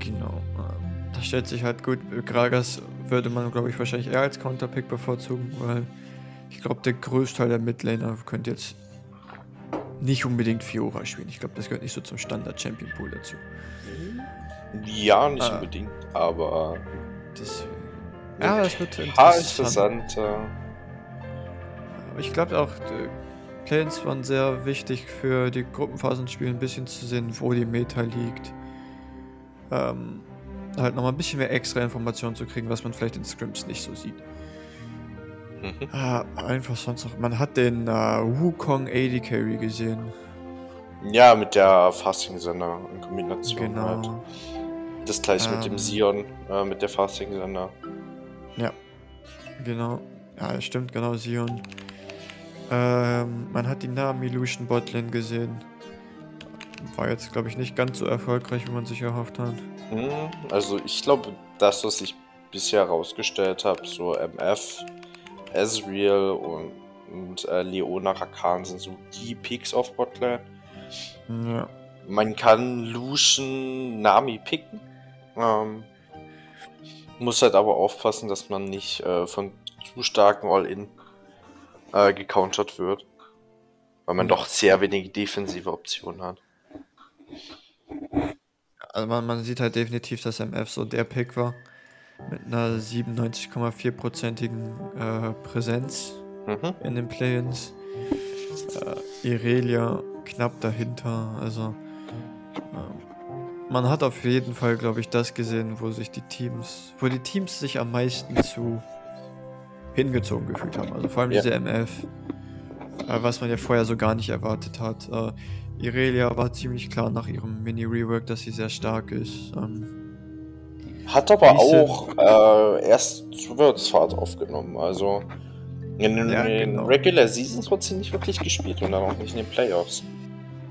Genau. ähm, Da stellt sich halt gut, Gragas würde man, glaube ich, wahrscheinlich eher als Counterpick bevorzugen, weil ich glaube, der größte Teil der Midlaner könnte jetzt nicht unbedingt Fiora spielen. Ich glaube, das gehört nicht so zum Standard-Champion-Pool dazu. Ja, nicht Ah. unbedingt, aber Deswegen. Ja, es wird interessant. interessante. Aber ich glaube auch, die Planes waren sehr wichtig für die Gruppenphasenspiele, ein bisschen zu sehen, wo die Meta liegt. Ähm, halt nochmal ein bisschen mehr extra Informationen zu kriegen, was man vielleicht in Scrims nicht so sieht. Mhm. Ah, einfach sonst noch. Man hat den uh, Wukong AD Carry gesehen. Ja, mit der Fasting-Sender in Kombination. Genau. Halt. Das gleich ähm, mit dem ähm. Sion, äh, mit der Fasting-Sender. Ja, genau. Ja, stimmt, genau, Sion. Ähm, man hat die Nami Lucian Botlane gesehen. War jetzt, glaube ich, nicht ganz so erfolgreich, wie man sich erhofft hat. Hm, also ich glaube, das, was ich bisher herausgestellt habe, so MF, Ezreal und, und äh, Leona Rakan sind so die Picks auf Botlane. Ja. Man kann Lucian Nami picken. Ähm, muss halt aber aufpassen, dass man nicht äh, von zu starken All-In äh, gecountert wird. Weil man doch sehr wenige defensive Optionen hat. Also man, man sieht halt definitiv, dass MF so der Pick war. Mit einer 97,4%igen äh, Präsenz mhm. in den Play-ins. Äh, Irelia knapp dahinter. Also äh, man hat auf jeden Fall, glaube ich, das gesehen, wo sich die Teams, wo die Teams sich am meisten zu hingezogen gefühlt haben. Also vor allem ja. diese MF, äh, was man ja vorher so gar nicht erwartet hat. Irelia war ziemlich klar nach ihrem Mini-Rework, dass sie sehr stark ist. Ähm, hat aber auch äh, erst Zuwärtsfahrt aufgenommen. Also in den, ja, genau. Regular Seasons wird sie nicht wirklich gespielt und dann auch nicht in den Playoffs.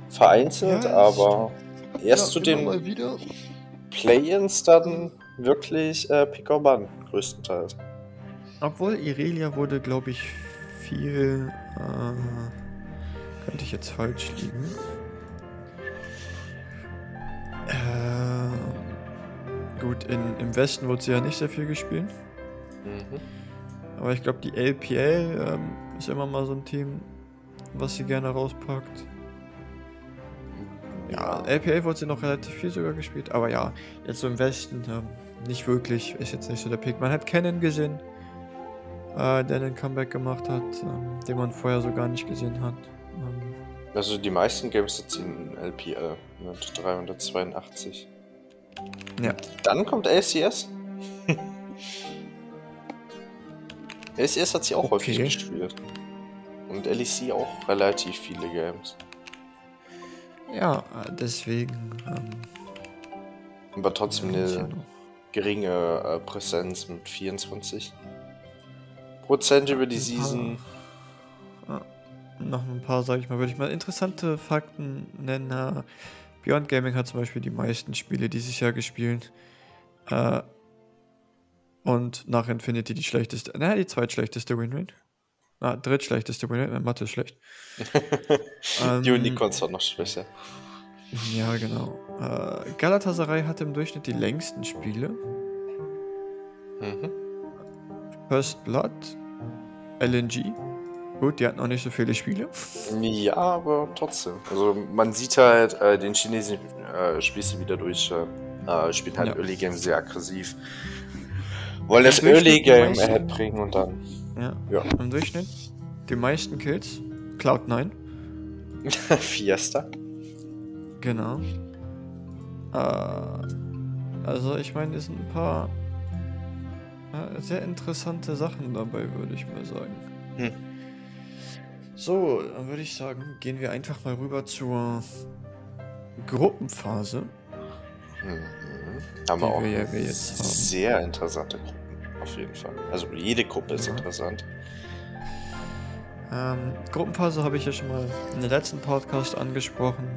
Vereinzelt, ja, aber erst ja, zu den Play-ins dann wirklich äh, Pick Ban, größtenteils. Obwohl Irelia wurde, glaube ich, viel. Äh, könnte ich jetzt falsch liegen. Äh, gut, in, im Westen wurde sie ja nicht sehr viel gespielt. Mhm. Aber ich glaube, die LPL ähm, ist immer mal so ein Team, was sie gerne rauspackt. Ja, LPL wurde sie noch relativ viel sogar gespielt, aber ja, jetzt so im Westen ähm, nicht wirklich, ist jetzt nicht so der Pick. Man hat Kennen gesehen, äh, der einen Comeback gemacht hat, ähm, den man vorher so gar nicht gesehen hat. Also die meisten Games ziehen LPL mit 382. Ja. Dann kommt LCS. LCS hat sie auch okay. häufig gespielt. Und LEC auch relativ viele Games. Ja, deswegen. Ähm, Aber trotzdem eine geringe äh, Präsenz mit 24 Prozent über die Season. Ja, noch ein paar, sag ich mal, würde ich mal interessante Fakten nennen. Beyond Gaming hat zum Beispiel die meisten Spiele dieses Jahr gespielt. Äh, und nach Infinity die schlechteste, naja, die zweitschlechteste Winrate. Ah, drittschlechteste Winrate, Mathe ist schlecht. ähm, die Unicorns war noch schwächer. Ja, genau. Äh, Galatasaray hatte im Durchschnitt die längsten Spiele. Mhm. First Blood, LNG. Gut, die hatten auch nicht so viele Spiele. Ja, aber trotzdem. Also man sieht halt, äh, den Chinesen äh, spielst wieder durch, äh, spielt halt ja. Early Game sehr aggressiv. Wollen das Early Game ahead bringen und dann. Ja. ja. Im Durchschnitt die meisten Kills. Cloud9. Fiesta. Genau. Äh, also ich meine, es sind ein paar äh, sehr interessante Sachen dabei, würde ich mal sagen. Hm. So, dann würde ich sagen, gehen wir einfach mal rüber zur Gruppenphase. Mhm. Haben wir auch wir, wir jetzt sehr haben. interessante Gruppen, auf jeden Fall. Also jede Gruppe ist ja. interessant. Ähm, Gruppenphase habe ich ja schon mal in der letzten Podcast angesprochen.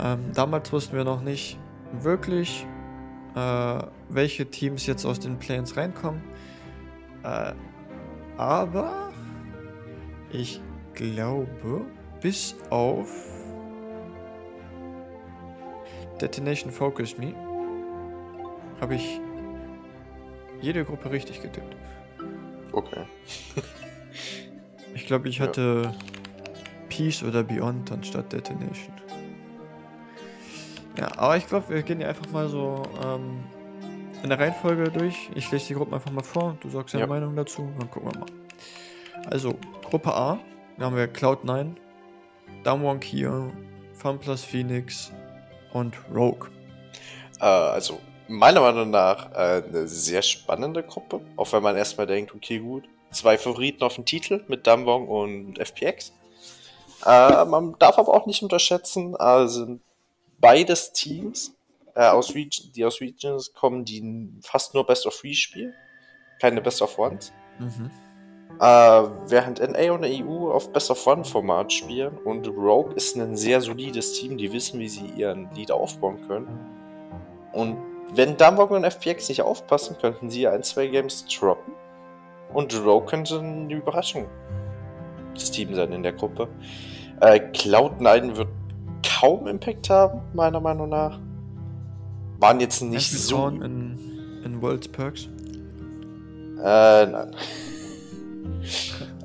Ähm, damals wussten wir noch nicht wirklich, äh, welche Teams jetzt aus den Plans reinkommen. Äh, aber ich glaube, bis auf Detonation Focus Me habe ich jede Gruppe richtig getippt. Okay. ich glaube, ich hatte ja. Peace oder Beyond anstatt Detonation. Ja, aber ich glaube, wir gehen ja einfach mal so ähm, in der Reihenfolge durch. Ich lese die Gruppen einfach mal vor. Du sagst deine ja. Meinung dazu. Dann gucken wir mal. Also, Gruppe A. Da haben wir Cloud9, Damwon Kia, FunPlus Phoenix und Rogue. Äh, also, meiner Meinung nach äh, eine sehr spannende Gruppe. Auch wenn man erstmal denkt, okay, gut. zwei Favoriten auf den Titel mit Damwong und FPX. Äh, man darf aber auch nicht unterschätzen, also beides Teams, äh, aus Region, die aus Regions kommen, die fast nur Best of Three spielen, keine Best of Ones. Mhm. Äh, während NA und EU auf Best of One Format spielen und Rogue ist ein sehr solides Team, die wissen, wie sie ihren Lead aufbauen können. Und wenn Damwog und FPX nicht aufpassen, könnten sie ein, zwei Games droppen. Und Rogue könnte eine Überraschung des Teams sein in der Gruppe. Äh, Cloud9 wird kaum Impact haben, meiner Meinung nach. Waren jetzt nicht so. In, in World's Perks? Äh, nein.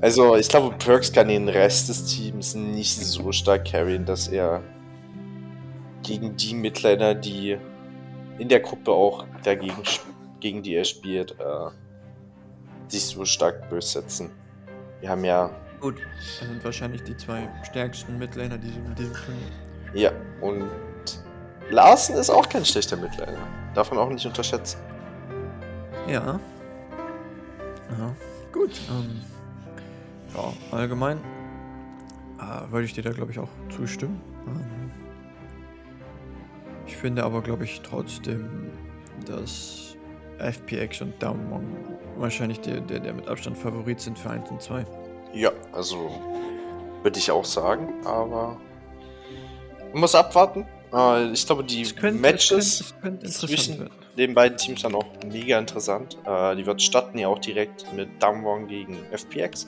Also, ich glaube, Perks kann den Rest des Teams nicht so stark carryen, dass er gegen die Midliner, die in der Gruppe auch dagegen, gegen die er spielt, äh, sich so stark durchsetzen. Wir haben ja. Gut, das sind wahrscheinlich die zwei stärksten Midliner in diesem Turnier. Ja, und Larsen ist auch kein schlechter Midliner. Darf man auch nicht unterschätzen. Ja. Ja, gut. Ähm, ja, allgemein äh, würde ich dir da, glaube ich, auch zustimmen. Ähm, ich finde aber, glaube ich, trotzdem, dass FPX und Downmong wahrscheinlich der, der, der mit Abstand Favorit sind für 1 und 2. Ja, also würde ich auch sagen, aber man muss abwarten. Äh, ich glaube, die könnte, Matches könnte, könnte zwischen werden. Den beiden Teams dann auch mega interessant. Äh, die wird starten ja auch direkt mit Damwon gegen FPX.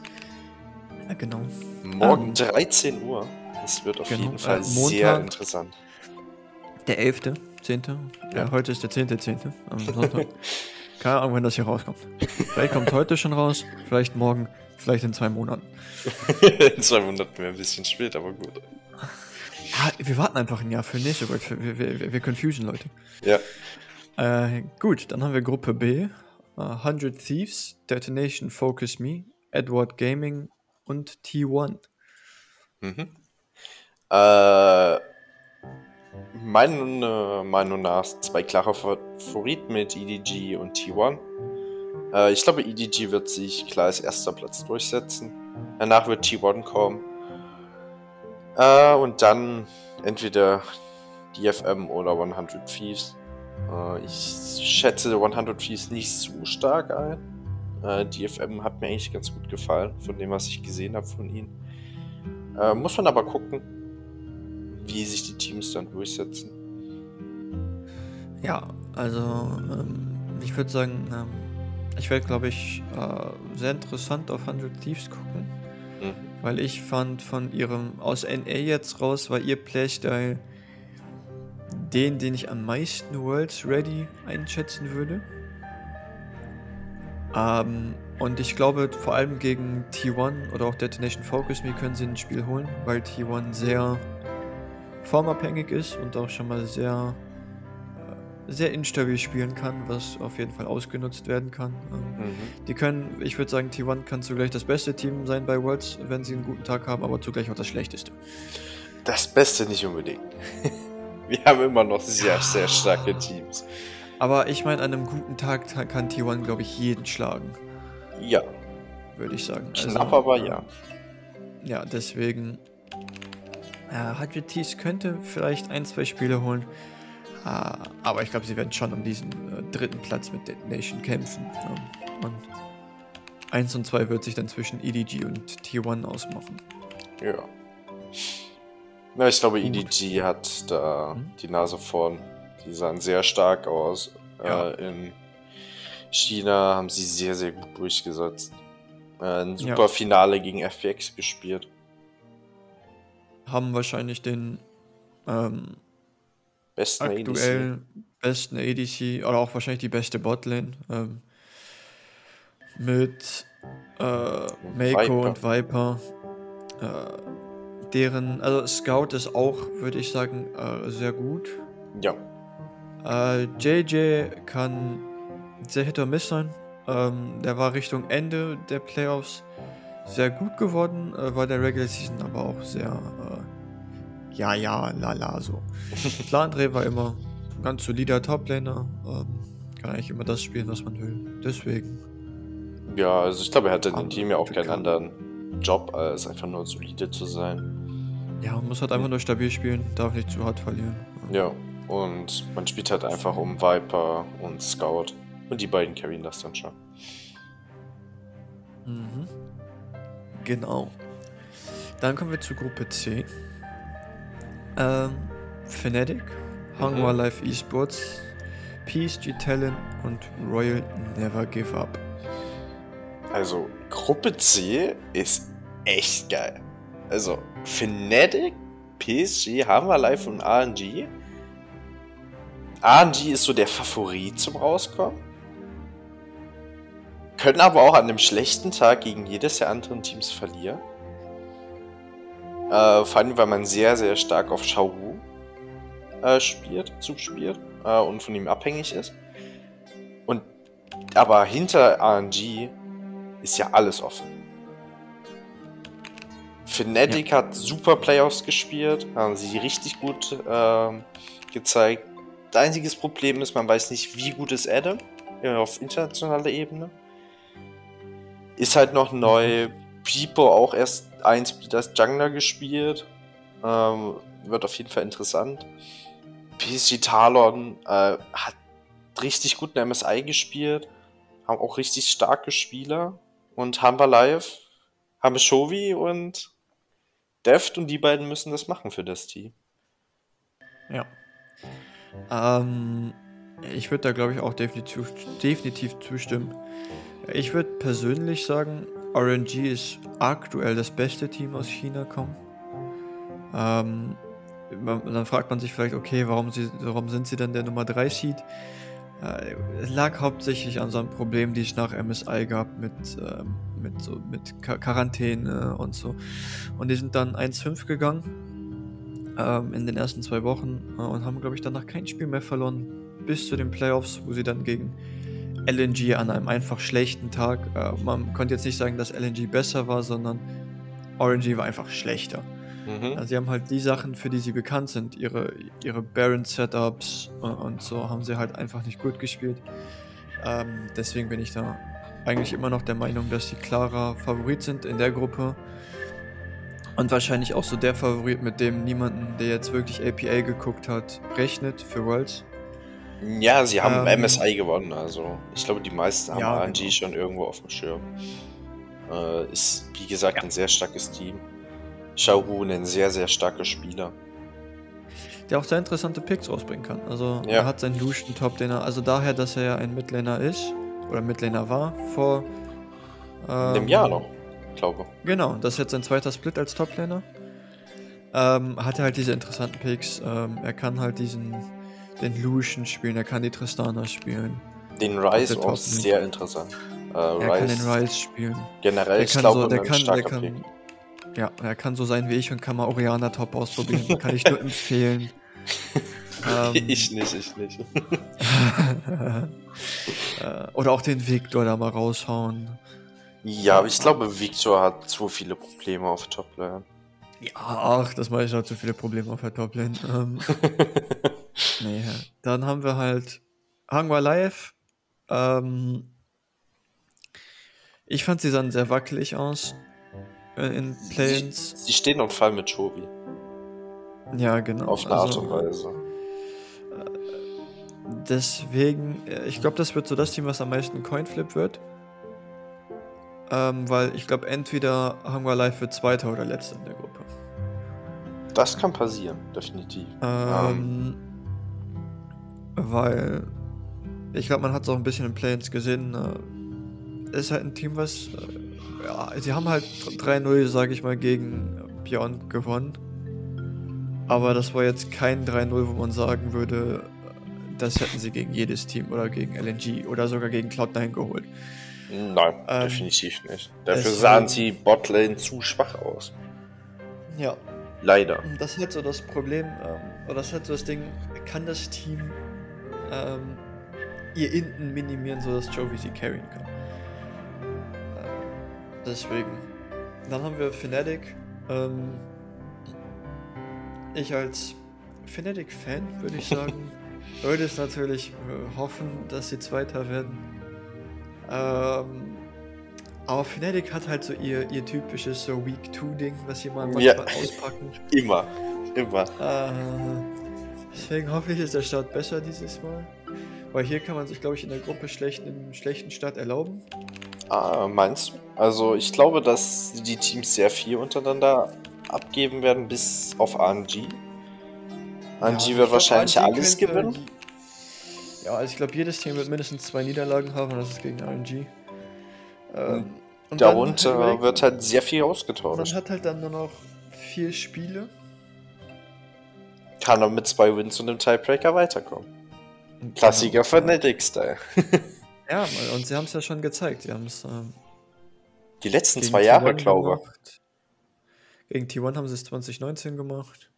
Ja, genau. Morgen um, 13 Uhr. Das wird auf genau, jeden Fall äh, sehr interessant. Der 11. 10. Ja, ja heute ist der 10. 10. Am Sonntag. Keine Ahnung, wenn das hier rauskommt. Vielleicht kommt heute schon raus, vielleicht morgen, vielleicht in zwei Monaten. in zwei Monaten wäre ein bisschen spät, aber gut. Ja, wir warten einfach ein Jahr für nächste Woche. Wir, wir, wir können Fusion, Leute. Ja. Äh, gut, dann haben wir Gruppe B. Uh, äh, 100 Thieves, Detonation Focus Me, Edward Gaming und T1. Mhm. Äh, meiner Meinung nach zwei klare Favoriten mit EDG und T1. Äh, ich glaube, EDG wird sich klar als erster Platz durchsetzen. Danach wird T1 kommen. Äh, und dann entweder DFM oder 100 Thieves. Äh, ich schätze 100 Thieves nicht so stark ein. Äh, DFM hat mir eigentlich ganz gut gefallen, von dem, was ich gesehen habe von ihnen. Äh, muss man aber gucken, wie sich die Teams dann durchsetzen. Ja, also ähm, ich würde sagen, ähm, ich werde, glaube ich, äh, sehr interessant auf 100 Thieves gucken. Mhm. Weil ich fand von ihrem, aus NA jetzt raus, war ihr Playstyle den, den ich am meisten Worlds Ready einschätzen würde. Ähm, und ich glaube, vor allem gegen T1 oder auch Detonation Focus Me können sie ein Spiel holen, weil T1 sehr formabhängig ist und auch schon mal sehr sehr instabil spielen kann, was auf jeden Fall ausgenutzt werden kann. Ähm, mhm. Die können, ich würde sagen, T1 kann zugleich das beste Team sein bei Worlds, wenn sie einen guten Tag haben, aber zugleich auch das schlechteste. Das Beste nicht unbedingt. Wir haben immer noch sehr, sehr starke Teams. Aber ich meine, an einem guten Tag kann T1, glaube ich, jeden schlagen. Ja. Würde ich sagen. Knapp, also, aber ja. Ja, deswegen. Ja, HGTs könnte vielleicht ein, zwei Spiele holen. Ah, aber ich glaube, sie werden schon um diesen äh, dritten Platz mit Detonation kämpfen. Ja. Und 1 und 2 wird sich dann zwischen EDG und T1 ausmachen. Ja. Na, ich glaube, EDG hat da mhm. die Nase vorn. Die sahen sehr stark aus. Ja. Äh, in China haben sie sehr, sehr gut durchgesetzt. Äh, ein super ja. Finale gegen FPX gespielt. Haben wahrscheinlich den ähm, besten aktuell ADC. besten ADC oder auch wahrscheinlich die beste Botlane ähm, mit äh, Mako und Viper. Äh, deren, also Scout ist auch, würde ich sagen, äh, sehr gut. Ja. JJ äh, kann sehr hit or miss sein. Ähm, der war Richtung Ende der Playoffs sehr gut geworden, äh, war der Regular Season aber auch sehr äh, ja, ja, lala, so. Klar, André war immer ein ganz solider Toplaner. Ähm, kann eigentlich immer das spielen, was man will. Deswegen. Ja, also ich glaube, er hatte in dem Team ja auch keinen anderen Job, als einfach nur solide zu sein. Ja, man muss halt einfach nur stabil spielen, darf nicht zu hart verlieren. Ja, und man spielt halt einfach um Viper und Scout. Und die beiden carryen das dann schon. Mhm. Genau. Dann kommen wir zu Gruppe C. Ähm, Fnatic, Hanwha Mhm. Live Esports, PSG Talent und Royal Never Give Up. Also, Gruppe C ist echt geil. Also, Fnatic, PSG, Hammer Live und RNG. RNG ist so der Favorit zum Rauskommen. Können aber auch an einem schlechten Tag gegen jedes der anderen Teams verlieren. Äh, vor allem, weil man sehr, sehr stark auf Shao Wu äh, spielt, zuspielt äh, und von ihm abhängig ist. Und aber hinter RNG ist ja alles offen. Fnatic hat super Playoffs gespielt, haben sie richtig gut ähm, gezeigt. Das einziges Problem ist, man weiß nicht, wie gut ist Adam äh, auf internationaler Ebene. Ist halt noch neu. Pipo auch erst ein Split als Jungler gespielt. Ähm, wird auf jeden Fall interessant. PSG Talon äh, hat richtig gut in MSI gespielt. Haben auch richtig starke Spieler. Und haben wir live, haben Shovi und Deft und die beiden müssen das machen für das Team. Ja. Ähm, ich würde da, glaube ich, auch definitiv, definitiv zustimmen. Ich würde persönlich sagen, RNG ist aktuell das beste Team aus China kommen. Ähm, dann fragt man sich vielleicht, okay, warum, sie, warum sind sie dann der Nummer 3 Seed? Äh, es lag hauptsächlich an so einem Problem, die ich nach MSI gab mit, ähm, mit, so, mit Quar- Quarantäne und so. Und die sind dann 1-5 gegangen ähm, in den ersten zwei Wochen äh, und haben, glaube ich, danach kein Spiel mehr verloren bis zu den Playoffs, wo sie dann gegen LNG an einem einfach schlechten Tag, äh, man konnte jetzt nicht sagen, dass LNG besser war, sondern RNG war einfach schlechter. Mhm. Also sie haben halt die Sachen, für die sie bekannt sind, ihre, ihre Baron-Setups und, und so haben sie halt einfach nicht gut gespielt. Ähm, deswegen bin ich da eigentlich immer noch der Meinung, dass sie klarer Favorit sind in der Gruppe. Und wahrscheinlich auch so der Favorit, mit dem niemanden, der jetzt wirklich APA geguckt hat, rechnet für Worlds. Ja, sie haben Ähm, MSI gewonnen, also ich glaube, die meisten haben Ja, RNG genau. schon irgendwo auf dem Schirm. Äh, ist, wie gesagt, ein sehr starkes Team. Shao Wu, ein sehr, sehr starker Spieler. Der auch sehr interessante Picks rausbringen kann. Also Ja. er hat seinen Lucian Top, den er, also daher, dass er ja ein Midlaner ist, oder Midlaner war, vor ähm, dem Jahr noch, glaube Genau, das ist jetzt sein zweiter Split als Toplaner. Ähm, hat er halt diese interessanten Picks. Ähm, er kann halt diesen den Lucian spielen, er kann die Tristana spielen. Den Rise auch sehr interessant. Äh, Er kann den Ryze spielen. generell, Der ich glaube, so, der kann, der kann, Pick. Ja, er kann so sein wie ich und kann mal Oriana Top ausprobieren. kann ich nur empfehlen. Ähm, ich nicht, ich nicht. äh, oder auch den Victor da mal raushauen. Ja, aber ich glaube, Victor hat zu viele Probleme auf Toplane. Ja, ach, das mache ich halt zu viele Probleme auf der Toplane. Ähm, nee, dann haben wir halt Hangwa Live. Ähm, ich fand, sie sahen sehr wackelig aus äh, in Planes. Sie stehen und fallen mit Shobi. Ja, genau. Auf eine Art also- und Weise. Deswegen, äh, ich glaube, das wird so das Team, was am meisten Coinflip wird. Ähm, weil ich glaube, entweder Hangwa Live wird Zweiter oder Letzter in der Gruppe. Das kann passieren, definitiv. Ähm, weil ich glaube, man hat es auch ein bisschen in Planes gesehen. Äh, ist halt ein Team, was. Äh, ja, sie haben halt 3-0, sage ich mal, gegen Beyond gewonnen. Aber das war jetzt kein 3-0, wo man sagen würde, das hätten sie gegen jedes Team oder gegen LNG oder sogar gegen Cloud9 geholt. Nein, Ähm, definitiv nicht. Dafür sahen sie Botlane zu schwach aus. Ja, Leider. Das ist halt so das Problem, ähm, oder das ist halt so das Ding, kann das Team ähm, ihr Inten minimieren, sodass Jovi sie carryen kann. Deswegen. Dann haben wir Fnatic. Ähm, ich als Fnatic-Fan würde ich sagen, würde es natürlich äh, hoffen, dass sie Zweiter werden. Ähm, Aber Fnatic hat halt so ihr, ihr typisches so Week 2-Ding, was sie mal manchmal ja. auspacken. Immer. Immer. Äh, deswegen hoffe ich, ist der Start besser dieses Mal. Weil hier kann man sich, glaube ich, in der Gruppe schlecht, einen schlechten Start erlauben. Ah, meinst du? Also ich glaube, dass die Teams sehr viel untereinander abgeben werden, bis auf RNG. RNG ja, wird wahrscheinlich RNG alles gewinnen. Ja, also ich glaube, jedes Team wird mindestens zwei Niederlagen haben und das ist gegen RNG. Ähm, und darunter halt wird halt sehr viel ausgetauscht. Man hat halt dann nur noch vier Spiele. Kann er mit zwei Wins und einem Tiebreaker weiterkommen. Klassiker Fnatic-Style. ja, und sie haben es ja schon gezeigt. Sie haben es. Ähm, Die letzten zwei Jahre, glaube ich. Gegen T1 haben sie es 2019 gemacht.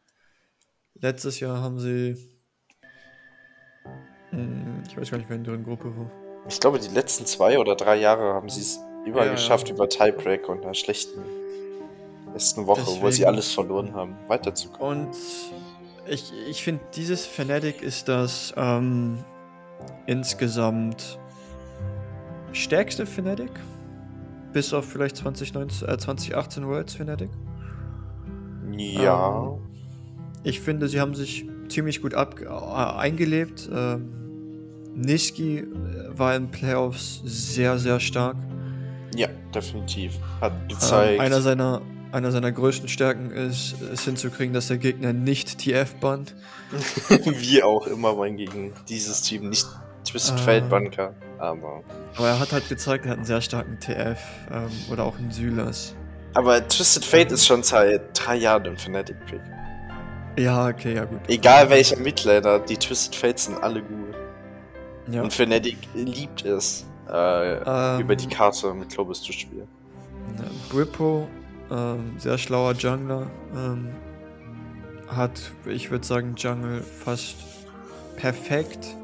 Letztes Jahr haben sie. Hm, ich weiß gar nicht, wer in deren Gruppe war. Ich glaube, die letzten zwei oder drei Jahre haben sie es immer ja, geschafft, ja. über Tiebreak und einer schlechten ersten Woche, Deswegen. wo sie alles verloren haben, weiterzukommen. Und ich, ich finde, dieses Fnatic ist das ähm, insgesamt stärkste Fnatic. Bis auf vielleicht 2019, äh, 2018 Worlds Fnatic. Ja. Ähm, ich finde, sie haben sich ziemlich gut ab, äh, eingelebt. Ähm, Niski äh, war in Playoffs sehr, sehr stark. Ja, definitiv. Hat gezeigt. Ähm, einer, seiner, einer seiner größten Stärken ist, es hinzukriegen, dass der Gegner nicht TF bannt. Wie auch immer man gegen dieses Team nicht Twisted äh, Fate bannen kann. Aber. Aber er hat halt gezeigt, er hat einen sehr starken TF ähm, oder auch einen Sylas. Aber Twisted Fate ist schon seit drei Jahren im Fnatic Pick. Ja, okay, ja gut. Egal welcher Midlaner, die Twisted Fates sind alle gut. Ja. Und Fnatic liebt es, äh, ähm, über die Karte mit Globus zu spielen. Ne, Brippo, ähm, sehr schlauer Jungler, ähm, hat, ich würde sagen, Jungle fast perfekt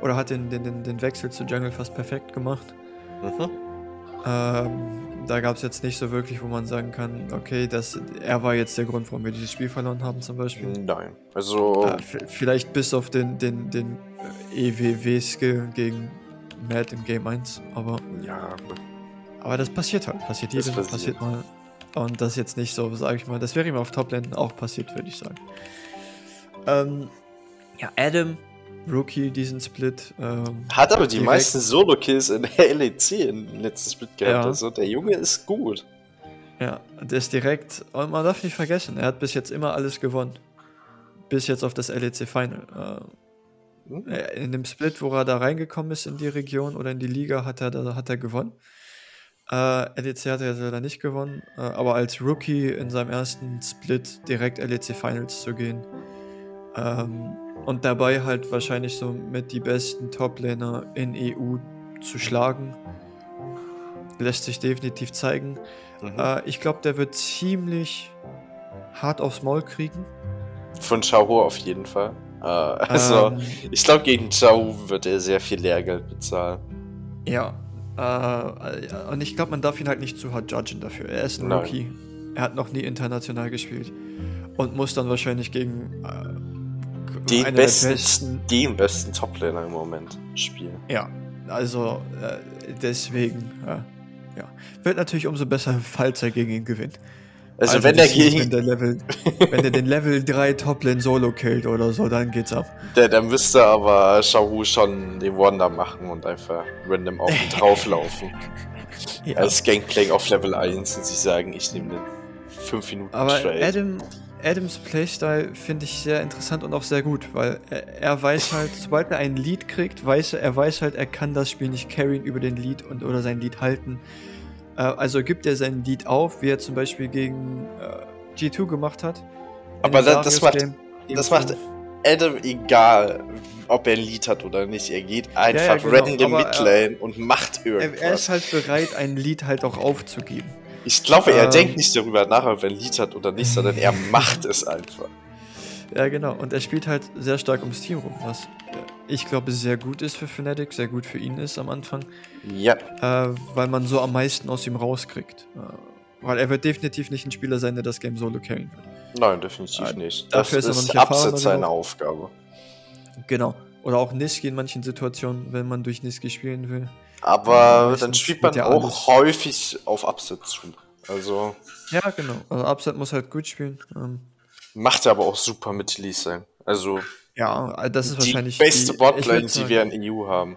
oder hat den, den, den Wechsel zu Jungle fast perfekt gemacht. Mhm. Ähm, da gab es jetzt nicht so wirklich, wo man sagen kann, okay, das, er war jetzt der Grund, warum wir dieses Spiel verloren haben, zum Beispiel. Nein. Also. Äh, vielleicht bis auf den, den, den EWW-Skill gegen Matt in Game 1, aber. Ja. Aber das passiert halt. Passiert jedem, passiert. passiert mal. Und das jetzt nicht so, sage ich mal. Das wäre ihm auf Top-Länden auch passiert, würde ich sagen. Ähm, ja, Adam Rookie diesen Split. Ähm, Hat aber die direkt. meisten Solo-Kills in der LEC im letzten Split gehabt. Ja. Also der Junge ist gut. Ja, der ist direkt. Und man darf nicht vergessen, er hat bis jetzt immer alles gewonnen. Bis jetzt auf das LEC Final. Äh, hm? In dem Split, wo er da reingekommen ist in die Region oder in die Liga, hat er, da, hat er gewonnen. Äh, LEC hat er leider nicht gewonnen, äh, aber als Rookie in seinem ersten Split direkt LEC Finals zu gehen, ähm, und dabei halt wahrscheinlich so mit die besten Top-Laner in EU zu schlagen. Lässt sich definitiv zeigen. Mhm. Äh, ich glaube, der wird ziemlich hart aufs Maul kriegen. Von Chao auf jeden Fall. Äh, also, ähm, ich glaube, gegen Chao wird er sehr viel Lehrgeld bezahlen. Ja. Äh, und ich glaube, man darf ihn halt nicht zu hart judgen dafür. Er ist ein Nein. Rookie. Er hat noch nie international gespielt. Und muss dann wahrscheinlich gegen äh, den besten, besten, den besten Toplaner im Moment spielen. Ja, also äh, deswegen, ja, ja. Wird natürlich umso besser, falls er gegen ihn gewinnt. Also, also wenn der gegen. Wenn der, Level, wenn der den Level 3 Toplane Solo killt oder so, dann geht's ab. Der, der müsste aber Shahu schon den Wonder machen und einfach random auf ihn drauflaufen. ja. Als Gangplank auf Level 1 und sie sagen, ich nehme den 5 Minuten Aber Trade. Adam, Adams Playstyle finde ich sehr interessant und auch sehr gut, weil er, er, weiß halt, sobald er einen Lead kriegt, weiß er, er weiß halt, er kann das Spiel nicht carryen über den Lead und oder sein Lead halten. Äh, also gibt er sein Lead auf, wie er zum Beispiel gegen äh, G2 gemacht hat. Aber das, das, macht, das macht Adam egal, ob er ein Lead hat oder nicht. Er geht einfach ja, ja, genau. random Midlane und macht irgendwas. Er, er ist halt bereit, ein Lead halt auch aufzugeben. Ich glaube, er ähm, denkt nicht darüber nach, ob er ein Lied hat oder nicht, sondern er macht es einfach. Ja, genau. Und er spielt halt sehr stark ums Team rum, was äh, ich glaube sehr gut ist für Fnatic, sehr gut für ihn ist am Anfang. Ja. Äh, weil man so am meisten aus ihm rauskriegt. Äh, weil er wird definitiv nicht ein Spieler sein, der das Game solo carryen wird. Nein, definitiv äh, nicht. Das ist, ist absolut seine Aufgabe. Genau. Oder auch Niski in manchen Situationen, wenn man durch Niski spielen will. Aber dann spielt man ja auch alles. häufig auf Upset zu. Also. Ja, genau. Also Upset muss halt gut spielen. Ähm. Macht er aber auch super mit Lee Sang. Also. Ja, das ist die wahrscheinlich beste die beste Botlane, die wir in EU haben.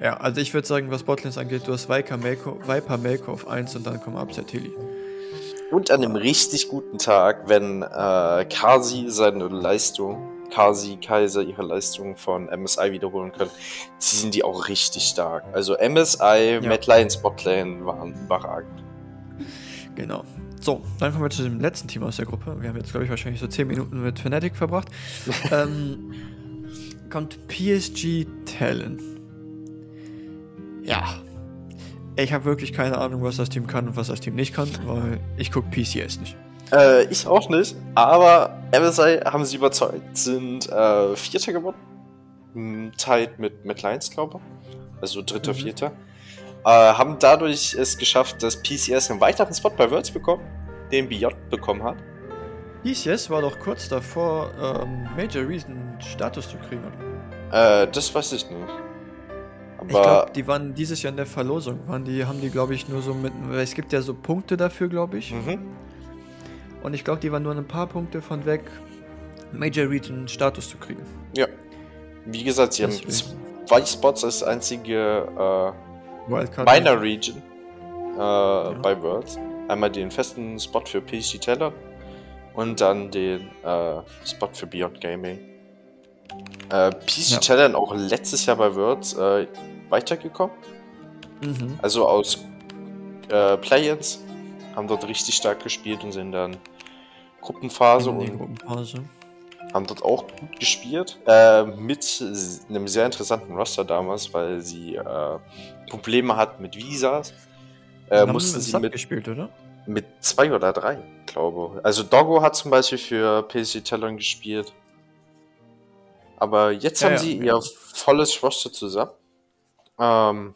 Ja, also ich würde sagen, was Botlanes angeht, du hast Viper Melko, Viper Melko auf 1 und dann kommt Upset Hilly. Und an einem richtig guten Tag, wenn äh, Kasi seine Leistung, Kasi, Kaiser ihre Leistung von MSI wiederholen können, sind die auch richtig stark. Also MSI, ja. Mad Lions Botlane waren überragend. Genau. So, dann kommen wir zu dem letzten Team aus der Gruppe. Wir haben jetzt, glaube ich, wahrscheinlich so 10 Minuten mit Fnatic verbracht. ähm, kommt PSG Talent. Ja. Ich habe wirklich keine Ahnung, was das Team kann und was das Team nicht kann, weil ich gucke PCS nicht. Äh, ich auch nicht, aber MSI haben sie überzeugt, sind äh, Vierter geworden. Hm, Tight mit, mit Lions, glaube ich. Also Dritter, mhm. Vierter. Äh, haben dadurch es geschafft, dass PCS einen weiteren Spot bei Worlds bekommen, den Beyond bekommen hat. PCS war doch kurz davor, ähm, Major Reason Status zu kriegen, oder? Äh, das weiß ich nicht. Aber ich glaube, die waren dieses Jahr in der Verlosung. Waren die, haben die, glaube ich, nur so mit. Es gibt ja so Punkte dafür, glaube ich. Mhm. Und ich glaube, die waren nur ein paar Punkte von weg, Major Region Status zu kriegen. Ja. Wie gesagt, sie haben zwei Spots als einzige äh, Minor Region äh, ja. bei Worlds. Einmal den festen Spot für PSG Teller und dann den äh, Spot für Beyond Gaming. Äh, PC ja. Challenge auch letztes Jahr bei Worlds äh, weitergekommen. Mhm. Also aus äh, Play-ins haben dort richtig stark gespielt und sind dann Gruppenphase und Gruppenphase. haben dort auch gut gespielt. Äh, mit einem sehr interessanten Roster damals, weil sie äh, Probleme hatten mit Visas. Äh, mussten sie mit gespielt, oder? Mit zwei oder drei, glaube ich. Also Doggo hat zum Beispiel für PC Talon gespielt. Aber jetzt ja, haben ja, sie ja. ihr volles Roster zusammen. Ähm,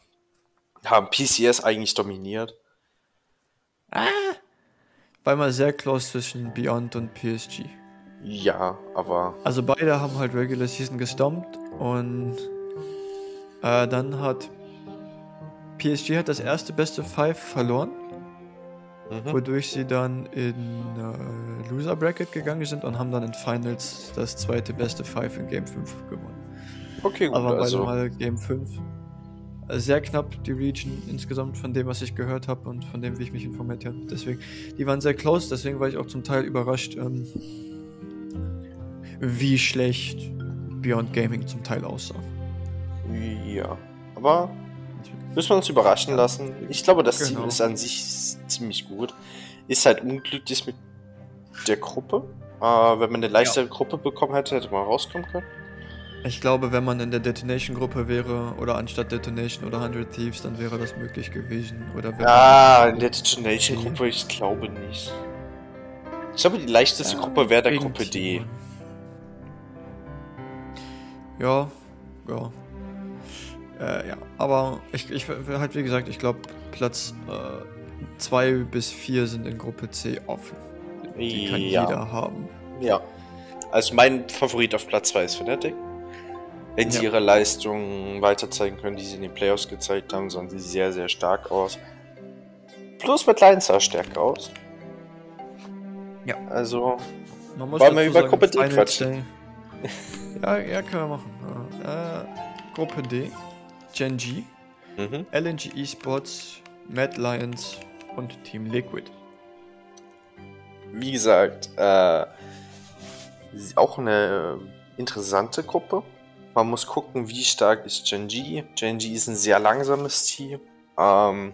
haben PCS eigentlich dominiert. Ah, war mal sehr close zwischen Beyond und PSG. Ja, aber. Also beide haben halt Regular Season gestompt und äh, dann hat PSG hat das erste beste Five verloren, mhm. wodurch sie dann in äh, Loser Bracket gegangen sind und haben dann in Finals das zweite beste Five in Game 5 gewonnen. Okay, gut. Aber beide also. mal Game 5 sehr knapp die Region insgesamt von dem, was ich gehört habe und von dem, wie ich mich informiert habe. Deswegen, die waren sehr close, deswegen war ich auch zum Teil überrascht, ähm, wie schlecht Beyond Gaming zum Teil aussah. Ja, aber müssen wir uns überraschen lassen. Ich glaube, das genau. Team ist an sich ziemlich gut. Ist halt unglücklich mit der Gruppe. Äh, wenn man eine leichtere ja. Gruppe bekommen hätte, hätte man rauskommen können. Ich glaube, wenn man in der Detonation-Gruppe wäre oder anstatt Detonation oder 100 Thieves, dann wäre das möglich gewesen. Oder ah, in der Detonation-Gruppe, ich glaube nicht. Ich glaube, die leichteste ja, Gruppe wäre der Gruppe D. Ja, ja. Äh, ja, aber ich, ich halt wie gesagt, ich glaube, Platz 2 äh, bis 4 sind in Gruppe C offen. Die kann ja. jeder haben. Ja. Also mein Favorit auf Platz 2 ist Fnatic wenn sie ja. ihre Leistungen weiter zeigen können, die sie in den Playoffs gezeigt haben, sahen sie sehr, sehr stark aus. Plus mit Lions sah stärker aus. Ja. Also, Man muss wollen wir über sagen, Gruppe D quatschen? ja, ja, können wir machen. Äh, Gruppe D, Gen G, mhm. LNG Esports, Mad Lions und Team Liquid. Wie gesagt, äh, auch eine interessante Gruppe. Man muss gucken, wie stark ist Genji. Genji ist ein sehr langsames Team. Ähm,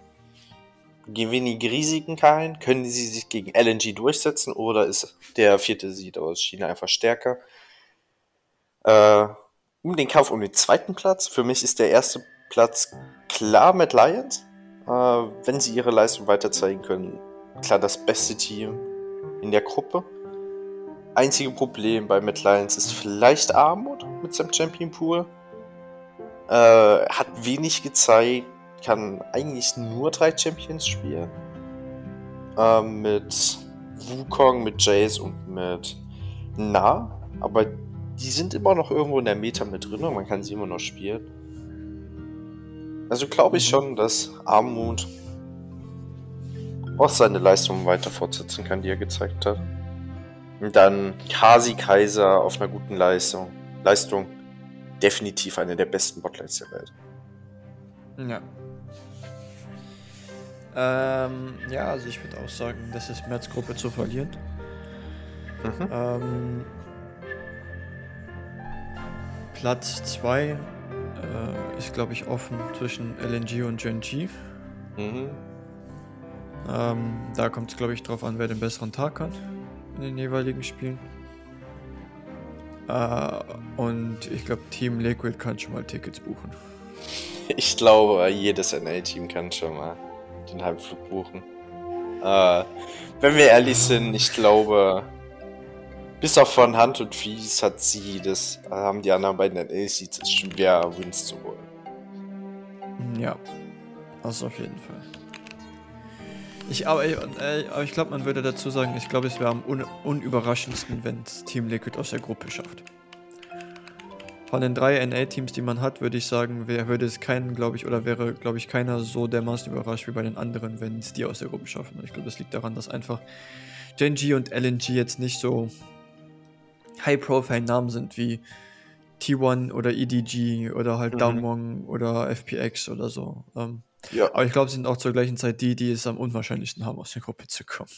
gehen wenig Risiken ein. Können sie sich gegen LNG durchsetzen oder ist der vierte Sieg aus China einfach stärker? Äh, um den Kampf um den zweiten Platz. Für mich ist der erste Platz klar mit Lions. Äh, wenn sie ihre Leistung weiter zeigen können, klar das beste Team in der Gruppe. Einzige Problem bei Mad Lions ist vielleicht Armut mit seinem Champion Pool. Äh, hat wenig gezeigt, kann eigentlich nur drei Champions spielen. Äh, mit Wukong, mit Jace und mit Na. Aber die sind immer noch irgendwo in der Meta mit drin und man kann sie immer noch spielen. Also glaube ich schon, dass Armut auch seine Leistung weiter fortsetzen kann, die er gezeigt hat. Und dann Hasi Kaiser auf einer guten Leistung. Leistung. Definitiv eine der besten Botlines der Welt. Ja. Ähm, ja, also ich würde auch sagen, das ist Märzgruppe zu verlieren. Mhm. Ähm, Platz 2 äh, ist, glaube ich, offen zwischen LNG und Gen G. Mhm. Ähm, da kommt es, glaube ich, drauf an, wer den besseren Tag hat in den jeweiligen Spielen. Äh, und ich glaube, Team Liquid kann schon mal Tickets buchen. Ich glaube, jedes NA-Team kann schon mal den Halbflug buchen. Äh, wenn wir ehrlich sind, ich glaube, bis auf von Hand und Fies hat sie das, haben die anderen beiden NA-Seeds es schwer, Wins zu holen. Ja, das auf jeden Fall. Ich, aber, äh, aber ich glaube, man würde dazu sagen, ich glaube, es wäre am un unüberraschendsten, wenn Team Liquid aus der Gruppe schafft. Von den drei NA-Teams, die man hat, würde ich sagen, wer würde es keinen, glaube ich, oder wäre, glaube ich, keiner so dermaßen überrascht wie bei den anderen, wenn es die aus der Gruppe schaffen. Und ich glaube, das liegt daran, dass einfach Gen und LNG jetzt nicht so High-Profile-Namen sind wie T1 oder EDG oder halt mhm. Damwon oder FPX oder so. Ähm, ja. Aber ich glaube, sie sind auch zur gleichen Zeit die, die es am unwahrscheinlichsten haben, aus der Gruppe zu kommen.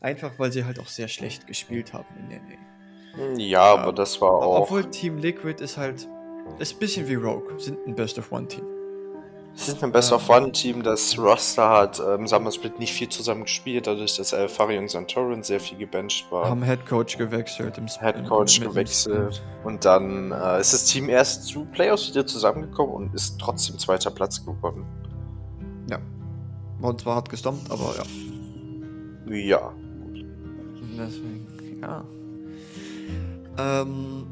Einfach weil sie halt auch sehr schlecht gespielt haben in der NA. Ja, aber das war auch. Obwohl Team Liquid ist halt. Ist ein bisschen wie Rogue, sind ein Best of One Team. Es ist ein Best of One Team, das Roster hat im ähm, Summer Split nicht viel zusammen gespielt, dadurch, dass Alfari und Santorin sehr viel gebencht war. Haben Head Coach gewechselt im Split. Head Coach gewechselt. Und dann äh, ist das Team erst zu Playoffs wieder zusammengekommen und ist trotzdem zweiter Platz geworden. Ja. Und zwar hart gestompt, aber ja. Ja. Deswegen, ja. Ähm,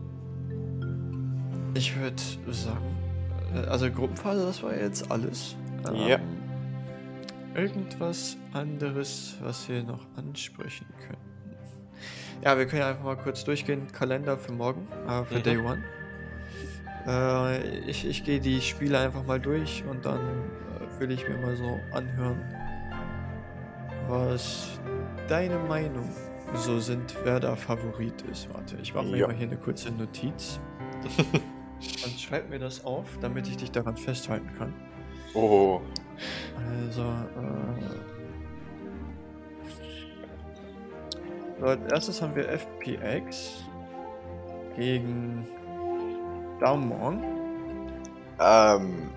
ich würde sagen, also Gruppenphase, das war jetzt alles. Ähm, ja. Irgendwas anderes, was wir noch ansprechen könnten. Ja, wir können einfach mal kurz durchgehen. Kalender für morgen, äh, für mhm. Day One. Äh, ich ich gehe die Spiele einfach mal durch und dann äh, will ich mir mal so anhören, was deine Meinung so sind, wer da Favorit ist. Warte, ich mache mir ja. mal hier eine kurze Notiz. Und schreib mir das auf, damit ich dich daran festhalten kann. Oh. Also, äh. So, als erstes haben wir FPX gegen Daumon. Ähm.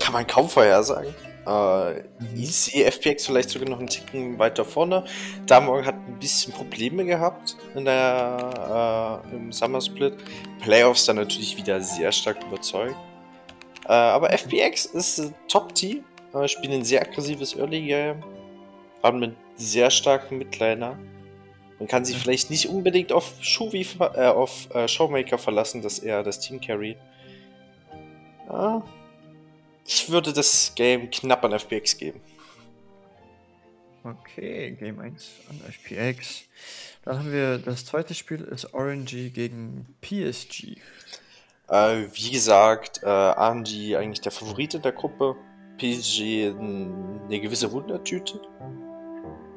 Kann man kaum vorhersagen. Äh, Easy FPX vielleicht sogar noch einen Ticken weiter vorne. Damorg hat ein bisschen Probleme gehabt in der, äh, im Summer Split. Playoffs dann natürlich wieder sehr stark überzeugt. Äh, aber FPX ist ein Top-Team, äh, spielen ein sehr aggressives Early Game, haben mit sehr starken Midliner. Man kann sich vielleicht nicht unbedingt auf Shuvi, äh, auf äh, Showmaker verlassen, dass er das Team carry. Ja, ich würde das Game knapp an FPX geben. Okay, Game 1 an FPX. Dann haben wir das zweite Spiel ist RNG gegen PSG. Äh, wie gesagt, äh, RNG eigentlich der Favorit in der Gruppe. PSG eine gewisse Wundertüte.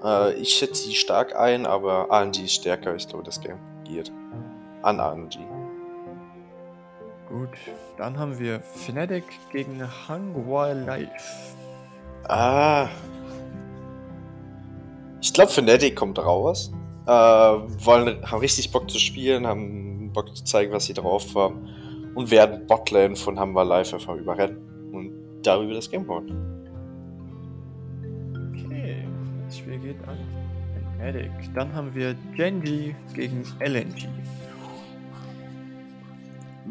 Äh, ich schätze sie stark ein, aber RNG ist stärker. Ich glaube, das Game geht an RNG. Gut, dann haben wir Fnatic gegen Hangua Life. Ah. Ich glaube, Fnatic kommt raus. Äh, wollen, haben richtig Bock zu spielen, haben Bock zu zeigen, was sie drauf haben. Und werden Botlane von Hangua Life einfach überrennen. Und darüber das Game holen. Okay, das Spiel geht an Fnatic. Dann haben wir Genji gegen LNG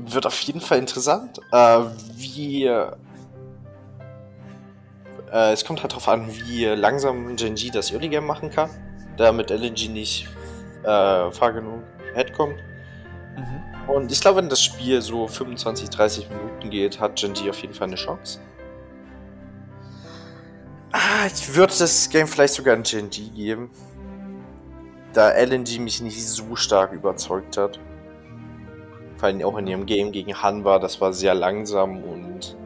wird auf jeden Fall interessant. Äh, wie. Äh, es kommt halt darauf an, wie langsam Genji das Early Game machen kann, damit LNG nicht äh, far genug Head kommt. Mhm. Und ich glaube, wenn das Spiel so 25, 30 Minuten geht, hat Genji auf jeden Fall eine Chance. Ah, ich würde das Game vielleicht sogar an Genji geben. Da LNG mich nicht so stark überzeugt hat. Vor allem auch in ihrem Game gegen Han war, das war sehr langsam und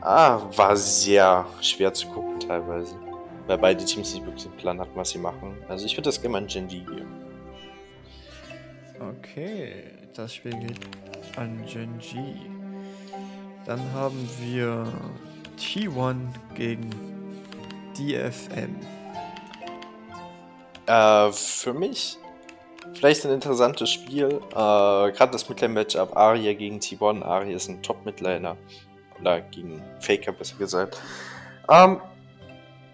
ah, war sehr schwer zu gucken teilweise. Weil beide Teams nicht wirklich einen Plan hatten, was sie machen. Also ich würde das gerne an Genji geben. Okay, das Spiel geht an Genji. Dann haben wir T1 gegen DFM. Äh, für mich vielleicht ein interessantes Spiel. Äh, Gerade das Midlane-Matchup Aria gegen T1. Aria ist ein Top-Midliner. Oder gegen Faker, besser gesagt. Ähm,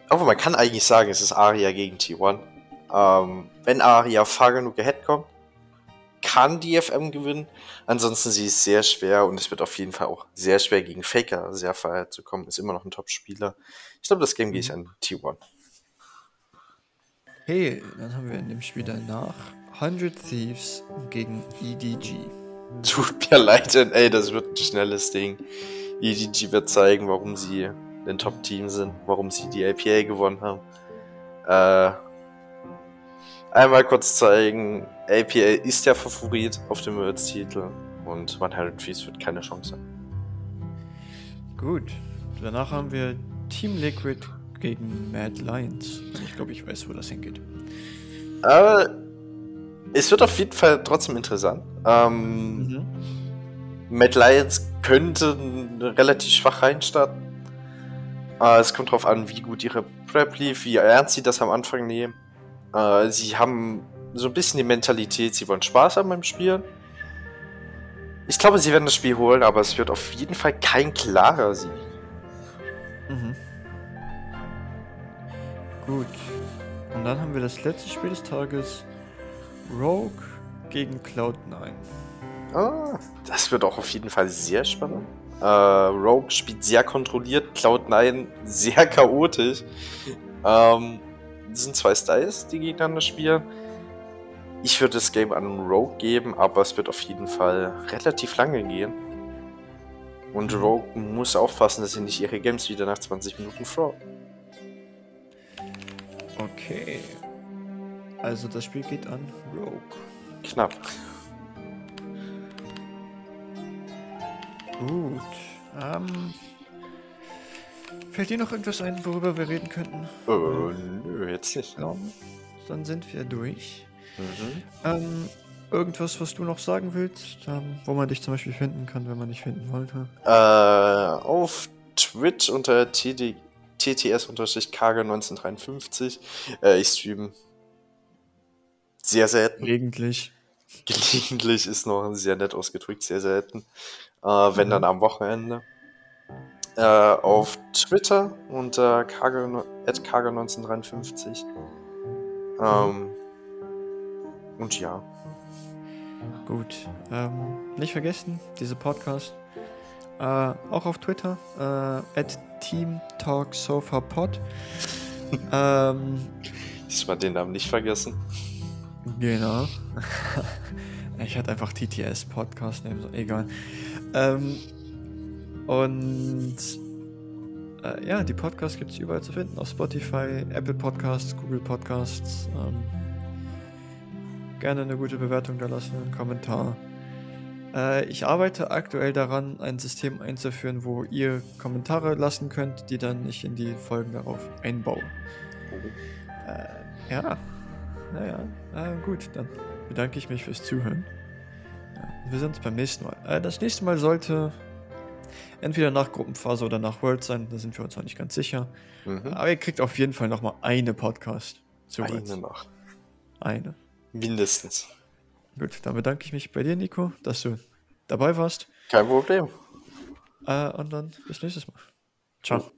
aber man kann eigentlich sagen, es ist Aria gegen T1. Ähm, wenn Aria far genug ahead kommt, kann die FM gewinnen. Ansonsten sie ist sehr schwer und es wird auf jeden Fall auch sehr schwer gegen Faker sehr far zu kommen. Ist immer noch ein Top-Spieler. Ich glaube, das Game gehe ich an T1. Hey, dann haben wir in dem Spiel danach 100 Thieves gegen EDG. Tut mir leid, ey, das wird ein schnelles Ding. EDG wird zeigen, warum sie ein Top-Team sind, warum sie die APA gewonnen haben. Äh, einmal kurz zeigen, APA ist der Favorit auf dem Worlds-Titel und 100 Thieves wird keine Chance haben. Gut, danach haben wir Team Liquid gegen Mad Lions. Ich glaube, ich weiß, wo das hingeht. Äh, es wird auf jeden Fall trotzdem interessant. Ähm, mhm. Mad Lions könnten relativ schwach reinstarten. Äh, es kommt darauf an, wie gut ihre Prep lief, wie ernst sie das am Anfang nehmen. Äh, sie haben so ein bisschen die Mentalität, sie wollen Spaß haben beim Spielen. Ich glaube, sie werden das Spiel holen, aber es wird auf jeden Fall kein klarer Sieg. Mhm. Gut. Und dann haben wir das letzte Spiel des Tages. Rogue gegen Cloud9. Ah, das wird auch auf jeden Fall sehr spannend. Äh, Rogue spielt sehr kontrolliert, Cloud9 sehr chaotisch. Ähm, das sind zwei Styles, die gegeneinander spielen. Ich würde das Game an Rogue geben, aber es wird auf jeden Fall relativ lange gehen. Und Rogue muss aufpassen, dass sie nicht ihre Games wieder nach 20 Minuten fraud. Okay. Also das Spiel geht an Rogue. Knapp. Gut. Ähm, fällt dir noch irgendwas ein, worüber wir reden könnten? Äh, nö, jetzt nicht. Ja, dann sind wir durch. Mhm. Ähm, irgendwas, was du noch sagen willst, ähm, wo man dich zum Beispiel finden kann, wenn man dich finden wollte? Äh, auf Twitch unter TD, TTS-Kage1953. Äh, ich stream sehr selten. Gelegentlich. Gelegentlich ist noch sehr nett ausgedrückt, sehr selten. Äh, wenn mhm. dann am Wochenende. Äh, auf Twitter unter Kage, Kage1953. Ähm, und ja. Gut. Ähm, nicht vergessen, diese Podcast äh, auch auf Twitter, äh, at TeamTalkSofaPod. ähm, war den Namen nicht vergessen. Genau. ich hatte einfach TTS Podcast, ne, egal. Ähm, und äh, ja, die Podcasts gibt es überall zu finden. Auf Spotify, Apple Podcasts, Google Podcasts. Ähm, gerne eine gute Bewertung da lassen, einen Kommentar. Äh, ich arbeite aktuell daran, ein System einzuführen, wo ihr Kommentare lassen könnt, die dann ich in die Folgen darauf einbaue. Äh, ja, naja, äh, gut, dann bedanke ich mich fürs Zuhören. Ja, wir sehen uns beim nächsten Mal. Äh, das nächste Mal sollte entweder nach Gruppenphase oder nach World sein, da sind wir uns noch nicht ganz sicher. Mhm. Aber ihr kriegt auf jeden Fall nochmal eine Podcast. Eine noch. Eine. Mindestens. Gut, dann bedanke ich mich bei dir, Nico, dass du dabei warst. Kein Problem. Äh, und dann bis nächstes Mal. Ciao.